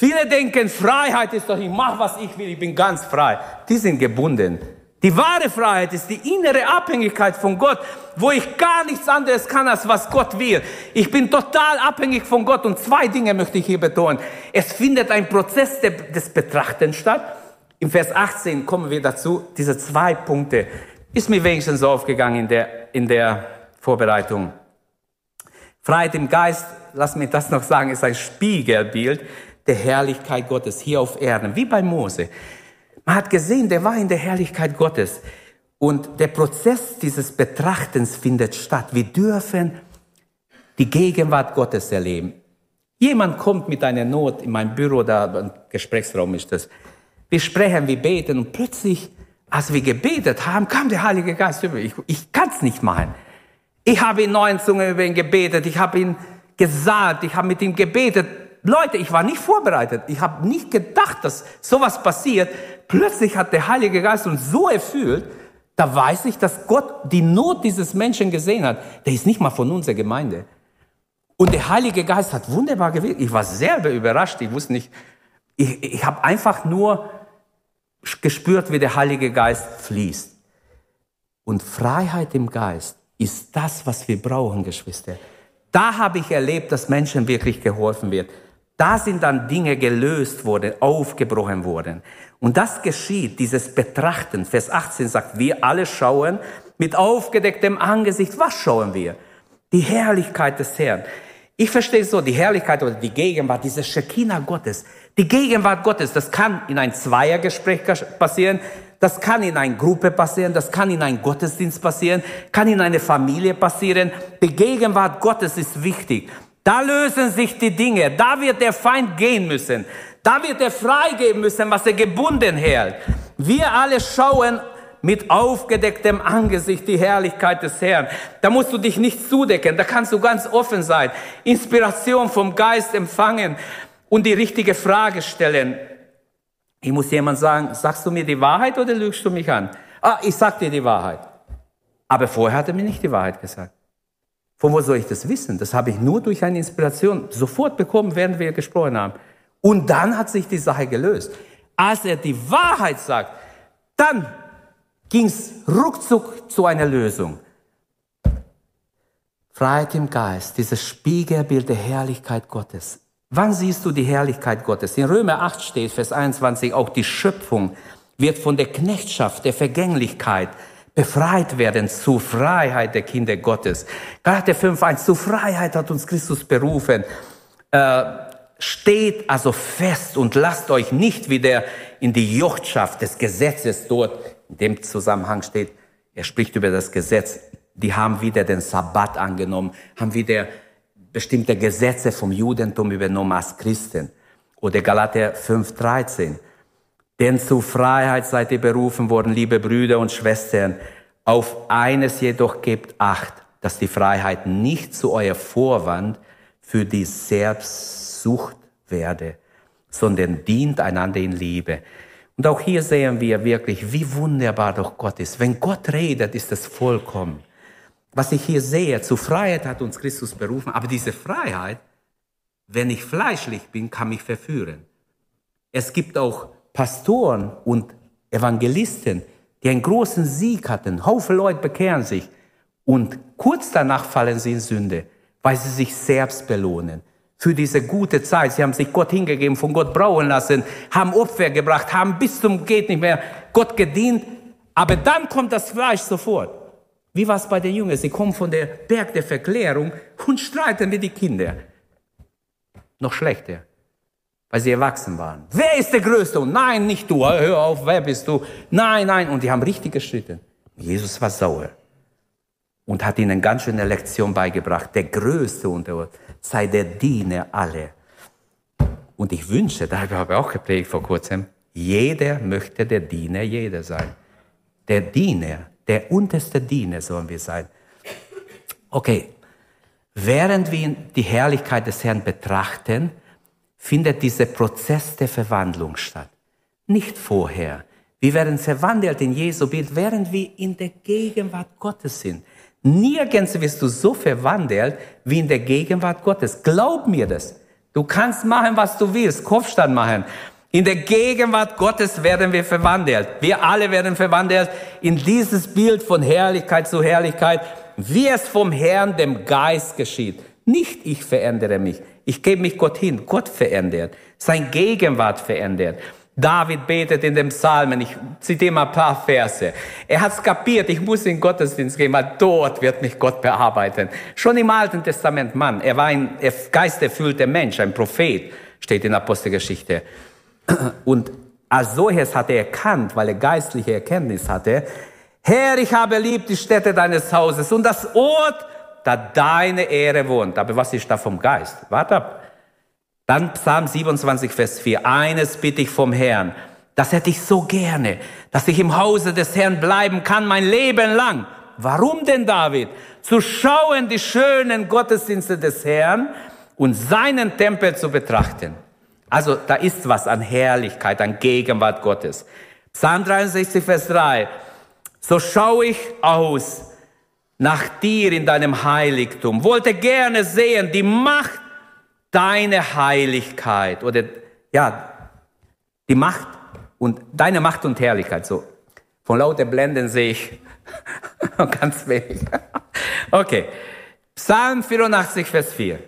Viele denken, Freiheit ist doch, ich mache, was ich will, ich bin ganz frei. Die sind gebunden. Die wahre Freiheit ist die innere Abhängigkeit von Gott, wo ich gar nichts anderes kann, als was Gott will. Ich bin total abhängig von Gott und zwei Dinge möchte ich hier betonen. Es findet ein Prozess des Betrachtens statt. Im Vers 18 kommen wir dazu, diese zwei Punkte. Ist mir wenigstens so aufgegangen in der, in der Vorbereitung. Freiheit im Geist, lass mich das noch sagen, ist ein Spiegelbild der Herrlichkeit Gottes hier auf Erden, wie bei Mose. Man hat gesehen, der war in der Herrlichkeit Gottes. Und der Prozess dieses Betrachtens findet statt. Wir dürfen die Gegenwart Gottes erleben. Jemand kommt mit einer Not in mein Büro, da ein Gesprächsraum ist das. Wir sprechen, wir beten und plötzlich als wir gebetet haben, kam der Heilige Geist über. Ich, ich kann es nicht machen. Ich habe in neuen Zungen über ihn gebetet, ich habe ihn gesagt, ich habe mit ihm gebetet. Leute, ich war nicht vorbereitet. Ich habe nicht gedacht, dass sowas passiert. Plötzlich hat der Heilige Geist uns so erfüllt, da weiß ich, dass Gott die Not dieses Menschen gesehen hat. Der ist nicht mal von unserer Gemeinde. Und der Heilige Geist hat wunderbar gewirkt. Ich war selber überrascht. Ich wusste nicht, ich, ich habe einfach nur gespürt, wie der Heilige Geist fließt. Und Freiheit im Geist ist das, was wir brauchen, Geschwister. Da habe ich erlebt, dass Menschen wirklich geholfen wird. Da sind dann Dinge gelöst worden, aufgebrochen worden. Und das geschieht, dieses Betrachten. Vers 18 sagt, wir alle schauen mit aufgedecktem Angesicht. Was schauen wir? Die Herrlichkeit des Herrn. Ich verstehe so, die Herrlichkeit oder die Gegenwart, diese Shekinah Gottes, die Gegenwart Gottes, das kann in ein Zweiergespräch passieren. Das kann in einer Gruppe passieren, das kann in einem Gottesdienst passieren, kann in einer Familie passieren. Die Gegenwart Gottes ist wichtig. Da lösen sich die Dinge, da wird der Feind gehen müssen, da wird er freigeben müssen, was er gebunden hält. Wir alle schauen mit aufgedecktem Angesicht die Herrlichkeit des Herrn. Da musst du dich nicht zudecken, da kannst du ganz offen sein, Inspiration vom Geist empfangen und die richtige Frage stellen. Ich muss jemand sagen, sagst du mir die Wahrheit oder lügst du mich an? Ah, ich sag dir die Wahrheit. Aber vorher hat er mir nicht die Wahrheit gesagt. Von wo soll ich das wissen? Das habe ich nur durch eine Inspiration sofort bekommen, während wir gesprochen haben. Und dann hat sich die Sache gelöst. Als er die Wahrheit sagt, dann ging es ruckzuck zu einer Lösung. Freiheit im Geist, dieses Spiegelbild der Herrlichkeit Gottes. Wann siehst du die Herrlichkeit Gottes? In Römer 8 steht, Vers 21, auch die Schöpfung wird von der Knechtschaft, der Vergänglichkeit befreit werden zur Freiheit der Kinder Gottes. Galater 5.1, zur Freiheit hat uns Christus berufen. Äh, steht also fest und lasst euch nicht wieder in die Jochtschaft des Gesetzes dort in dem Zusammenhang steht, er spricht über das Gesetz. Die haben wieder den Sabbat angenommen, haben wieder bestimmte Gesetze vom Judentum übernommen als Christen. Oder Galater 5,13. Denn zur Freiheit seid ihr berufen worden, liebe Brüder und Schwestern. Auf eines jedoch gebt Acht, dass die Freiheit nicht zu euer Vorwand für die Selbstsucht werde, sondern dient einander in Liebe. Und auch hier sehen wir wirklich, wie wunderbar doch Gott ist. Wenn Gott redet, ist es vollkommen. Was ich hier sehe, zur Freiheit hat uns Christus berufen, aber diese Freiheit, wenn ich fleischlich bin, kann mich verführen. Es gibt auch Pastoren und Evangelisten, die einen großen Sieg hatten. Haufe Leute bekehren sich und kurz danach fallen sie in Sünde, weil sie sich selbst belohnen für diese gute Zeit. Sie haben sich Gott hingegeben, von Gott brauen lassen, haben Opfer gebracht, haben bis zum geht nicht mehr Gott gedient. Aber dann kommt das Fleisch sofort. Wie war es bei den Jüngern? Sie kommen von der Berg der Verklärung und streiten mit den Kindern. Noch schlechter, weil sie erwachsen waren. Wer ist der Größte? Und nein, nicht du. Hör auf, wer bist du? Nein, nein. Und die haben richtig gestritten. Jesus war sauer und hat ihnen ganz schöne Lektion beigebracht. Der Größte unter uns sei der Diener alle. Und ich wünsche, da habe ich auch geprägt vor kurzem, jeder möchte der Diener jeder sein. Der Diener, der unterste Diener sollen wir sein. Okay, während wir die Herrlichkeit des Herrn betrachten, findet dieser Prozess der Verwandlung statt. Nicht vorher. Wir werden verwandelt in Jesu Bild, während wir in der Gegenwart Gottes sind. Nirgends wirst du so verwandelt wie in der Gegenwart Gottes. Glaub mir das. Du kannst machen, was du willst, Kopfstand machen. In der Gegenwart Gottes werden wir verwandelt. Wir alle werden verwandelt in dieses Bild von Herrlichkeit zu Herrlichkeit, wie es vom Herrn, dem Geist geschieht. Nicht ich verändere mich. Ich gebe mich Gott hin. Gott verändert. Sein Gegenwart verändert. David betet in dem Psalmen, ich zitiere mal ein paar Verse. Er hat es kapiert, ich muss in Gottesdienst gehen, weil dort wird mich Gott bearbeiten. Schon im Alten Testament, Mann, er war ein geisterfüllter Mensch, ein Prophet, steht in Apostelgeschichte. Und als solches hat er erkannt, weil er geistliche Erkenntnis hatte, Herr, ich habe lieb die Städte deines Hauses und das Ort, da deine Ehre wohnt. Aber was ist da vom Geist? Warte ab. Dann Psalm 27, Vers 4. Eines bitte ich vom Herrn. Das hätte ich so gerne, dass ich im Hause des Herrn bleiben kann mein Leben lang. Warum denn, David? Zu schauen die schönen Gottesdienste des Herrn und seinen Tempel zu betrachten. Also da ist was an Herrlichkeit, an Gegenwart Gottes. Psalm 63, Vers 3. So schaue ich aus nach dir in deinem Heiligtum, wollte gerne sehen die Macht deine Heiligkeit oder ja, die Macht und deine Macht und Herrlichkeit. So von lauter Blenden sehe ich ganz wenig. okay. Psalm 84, Vers 4.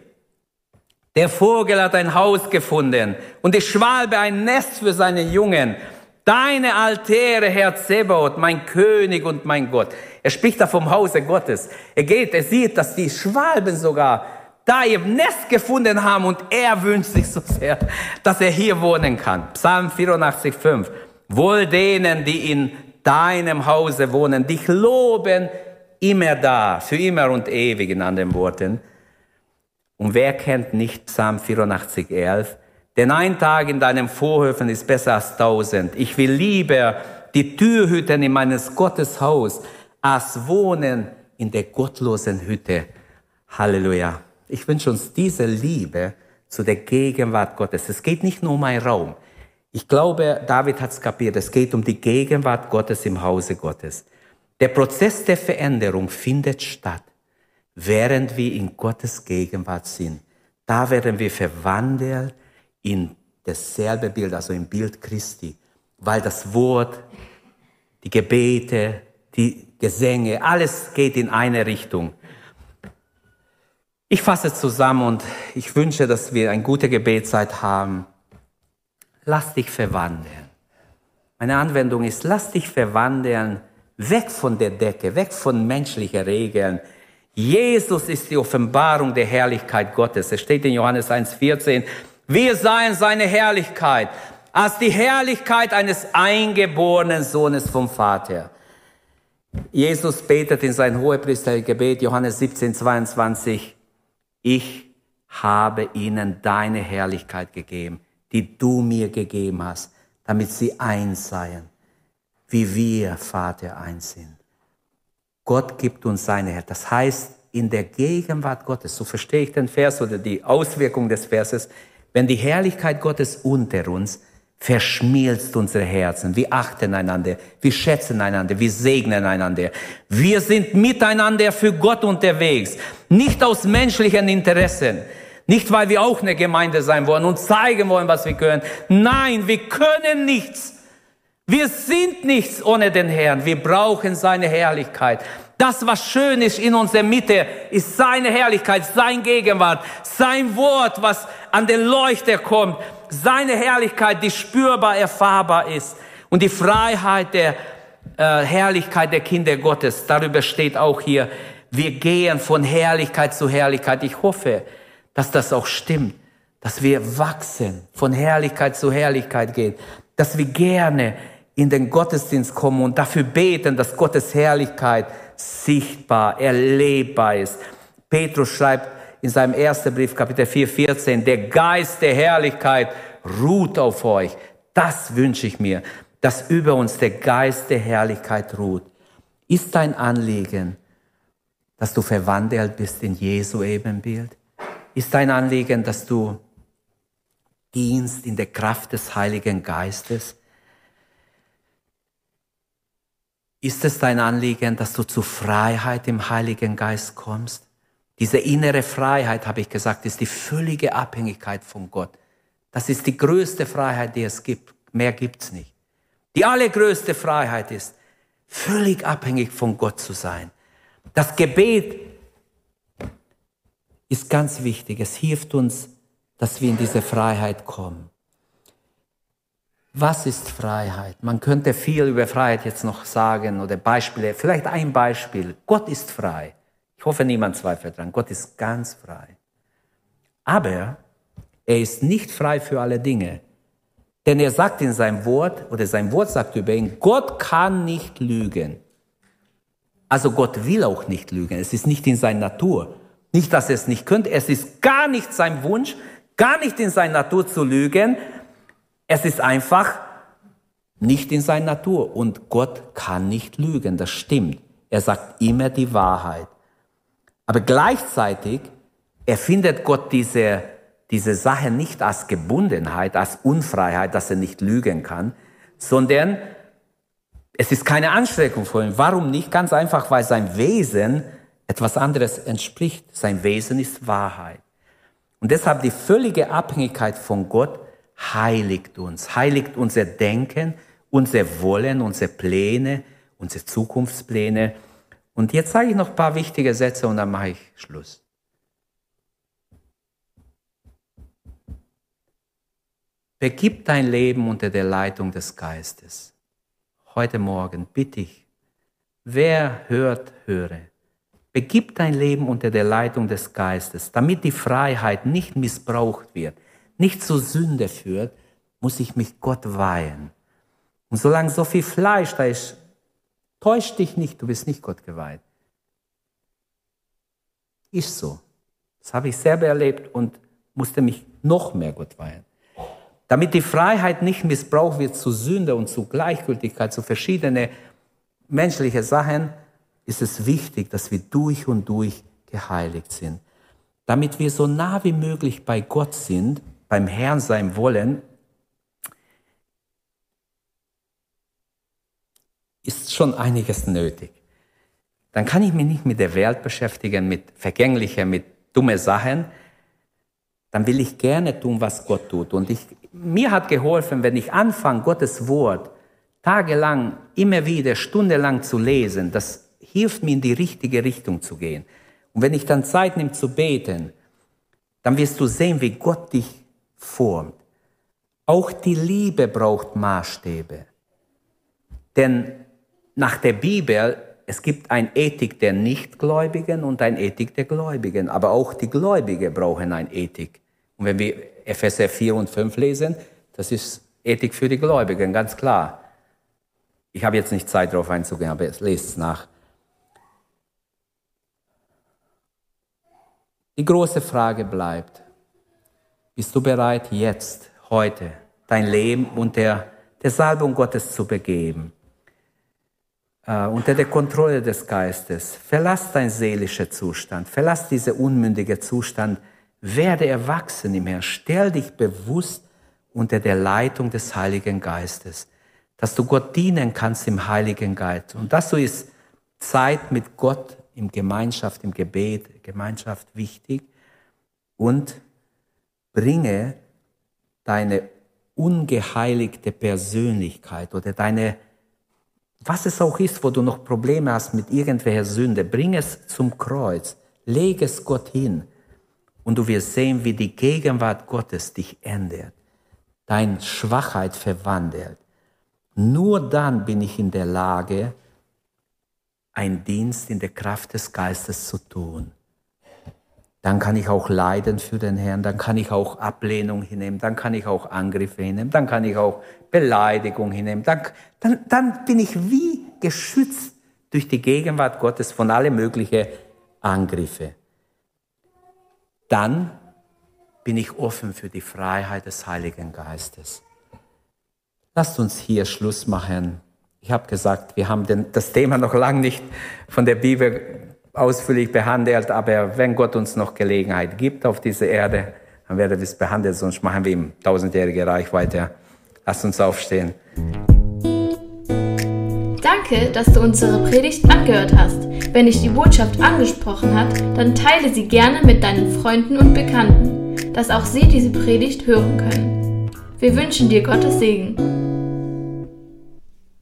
Der Vogel hat ein Haus gefunden und die Schwalbe ein Nest für seine Jungen. Deine Altäre, Herr Zebaoth, mein König und mein Gott. Er spricht da vom Hause Gottes. Er geht, er sieht, dass die Schwalben sogar da ihr Nest gefunden haben und er wünscht sich so sehr, dass er hier wohnen kann. Psalm 84, 5. Wohl denen, die in deinem Hause wohnen, dich loben immer da, für immer und ewig in anderen Worten. Und wer kennt nicht Psalm 84, 11? Denn ein Tag in deinem Vorhöfen ist besser als tausend. Ich will lieber die Türhüten in meines Gottes Haus als wohnen in der gottlosen Hütte. Halleluja. Ich wünsche uns diese Liebe zu der Gegenwart Gottes. Es geht nicht nur um einen Raum. Ich glaube, David hat es kapiert. Es geht um die Gegenwart Gottes im Hause Gottes. Der Prozess der Veränderung findet statt, während wir in Gottes Gegenwart sind. Da werden wir verwandelt in dasselbe Bild, also im Bild Christi, weil das Wort, die Gebete, die Gesänge, alles geht in eine Richtung. Ich fasse zusammen und ich wünsche, dass wir eine gute Gebetszeit haben. Lass dich verwandeln. Meine Anwendung ist, lass dich verwandeln, weg von der Decke, weg von menschlichen Regeln. Jesus ist die Offenbarung der Herrlichkeit Gottes. Es steht in Johannes 1,14, wir seien seine Herrlichkeit, als die Herrlichkeit eines eingeborenen Sohnes vom Vater. Jesus betet in sein Hohepriestergebet, Johannes 17, 22, ich habe ihnen deine Herrlichkeit gegeben, die du mir gegeben hast, damit sie eins seien, wie wir, Vater, eins sind. Gott gibt uns seine Herrlichkeit. Das heißt, in der Gegenwart Gottes, so verstehe ich den Vers oder die Auswirkung des Verses, wenn die Herrlichkeit Gottes unter uns verschmilzt unsere Herzen. Wir achten einander, wir schätzen einander, wir segnen einander. Wir sind miteinander für Gott unterwegs, nicht aus menschlichen Interessen. Nicht, weil wir auch eine Gemeinde sein wollen und zeigen wollen, was wir können. Nein, wir können nichts. Wir sind nichts ohne den Herrn. Wir brauchen seine Herrlichkeit. Das, was schön ist in unserer Mitte, ist seine Herrlichkeit, sein Gegenwart, sein Wort, was an den Leuchter kommt, seine Herrlichkeit, die spürbar erfahrbar ist. Und die Freiheit der äh, Herrlichkeit der Kinder Gottes, darüber steht auch hier, wir gehen von Herrlichkeit zu Herrlichkeit. Ich hoffe, dass das auch stimmt, dass wir wachsen, von Herrlichkeit zu Herrlichkeit gehen, dass wir gerne in den Gottesdienst kommen und dafür beten, dass Gottes Herrlichkeit sichtbar, erlebbar ist. Petrus schreibt in seinem ersten Brief, Kapitel 4, 14, der Geist der Herrlichkeit ruht auf euch. Das wünsche ich mir, dass über uns der Geist der Herrlichkeit ruht. Ist dein Anliegen, dass du verwandelt bist in Jesu Ebenbild? Ist dein Anliegen, dass du dienst in der Kraft des Heiligen Geistes? Ist es dein Anliegen, dass du zu Freiheit im Heiligen Geist kommst? Diese innere Freiheit, habe ich gesagt, ist die völlige Abhängigkeit von Gott. Das ist die größte Freiheit, die es gibt. Mehr gibt's nicht. Die allergrößte Freiheit ist, völlig abhängig von Gott zu sein. Das Gebet ist ganz wichtig. Es hilft uns, dass wir in diese Freiheit kommen. Was ist Freiheit? Man könnte viel über Freiheit jetzt noch sagen oder Beispiele. Vielleicht ein Beispiel. Gott ist frei. Ich hoffe, niemand zweifelt dran. Gott ist ganz frei. Aber er ist nicht frei für alle Dinge. Denn er sagt in seinem Wort, oder sein Wort sagt über ihn, Gott kann nicht lügen. Also Gott will auch nicht lügen. Es ist nicht in seiner Natur. Nicht, dass er es nicht könnte. Es ist gar nicht sein Wunsch, gar nicht in seiner Natur zu lügen. Es ist einfach nicht in seiner Natur. Und Gott kann nicht lügen, das stimmt. Er sagt immer die Wahrheit. Aber gleichzeitig erfindet Gott diese, diese Sache nicht als Gebundenheit, als Unfreiheit, dass er nicht lügen kann, sondern es ist keine Anstrengung für ihn. Warum nicht? Ganz einfach, weil sein Wesen etwas anderes entspricht. Sein Wesen ist Wahrheit. Und deshalb die völlige Abhängigkeit von Gott heiligt uns, heiligt unser Denken, unser Wollen, unsere Pläne, unsere Zukunftspläne. Und jetzt sage ich noch ein paar wichtige Sätze und dann mache ich Schluss. Begib dein Leben unter der Leitung des Geistes. Heute Morgen bitte ich, wer hört, höre. Begib dein Leben unter der Leitung des Geistes, damit die Freiheit nicht missbraucht wird, nicht zur Sünde führt, muss ich mich Gott weihen. Und solange so viel Fleisch da ist, täusch dich nicht, du bist nicht Gott geweiht. Ist so. Das habe ich selber erlebt und musste mich noch mehr Gott weihen. Damit die Freiheit nicht missbraucht wird zu Sünde und zu Gleichgültigkeit, zu verschiedenen menschlichen Sachen, ist es wichtig, dass wir durch und durch geheiligt sind. Damit wir so nah wie möglich bei Gott sind, beim Herrn sein wollen, ist schon einiges nötig. Dann kann ich mich nicht mit der Welt beschäftigen, mit vergänglichen, mit dummen Sachen. Dann will ich gerne tun, was Gott tut. Und ich, mir hat geholfen, wenn ich anfange, Gottes Wort tagelang, immer wieder, stundenlang zu lesen, das hilft mir in die richtige Richtung zu gehen. Und wenn ich dann Zeit nehme zu beten, dann wirst du sehen, wie Gott dich formt. Auch die Liebe braucht Maßstäbe. Denn nach der Bibel, es gibt ein Ethik der Nichtgläubigen und ein Ethik der Gläubigen. Aber auch die Gläubigen brauchen ein Ethik. Und wenn wir Epheser 4 und 5 lesen, das ist Ethik für die Gläubigen, ganz klar. Ich habe jetzt nicht Zeit darauf einzugehen, aber lest es nach. Die große Frage bleibt, bist du bereit, jetzt, heute, dein Leben unter der Salbung Gottes zu begeben? Uh, unter der Kontrolle des Geistes. Verlass dein seelischer Zustand, verlass diesen unmündigen Zustand, werde erwachsen im Herrn, stell dich bewusst unter der Leitung des Heiligen Geistes, dass du Gott dienen kannst im Heiligen Geist. Und dass du ist Zeit mit Gott im Gemeinschaft, im Gebet, Gemeinschaft wichtig. Und bringe deine ungeheiligte Persönlichkeit oder deine was es auch ist, wo du noch Probleme hast mit irgendwelcher Sünde, bring es zum Kreuz, leg es Gott hin. Und du wirst sehen, wie die Gegenwart Gottes dich ändert, deine Schwachheit verwandelt. Nur dann bin ich in der Lage, einen Dienst in der Kraft des Geistes zu tun dann kann ich auch leiden für den Herrn, dann kann ich auch Ablehnung hinnehmen, dann kann ich auch Angriffe hinnehmen, dann kann ich auch Beleidigung hinnehmen, dann, dann, dann bin ich wie geschützt durch die Gegenwart Gottes von alle möglichen Angriffe. Dann bin ich offen für die Freiheit des Heiligen Geistes. Lasst uns hier Schluss machen. Ich habe gesagt, wir haben den, das Thema noch lange nicht von der Bibel ausführlich behandelt, aber wenn Gott uns noch Gelegenheit gibt auf dieser Erde, dann werden wir es behandeln, sonst machen wir ihm tausendjährige Reich weiter. Lass uns aufstehen. Danke, dass du unsere Predigt angehört hast. Wenn dich die Botschaft angesprochen hat, dann teile sie gerne mit deinen Freunden und Bekannten, dass auch sie diese Predigt hören können. Wir wünschen dir Gottes Segen.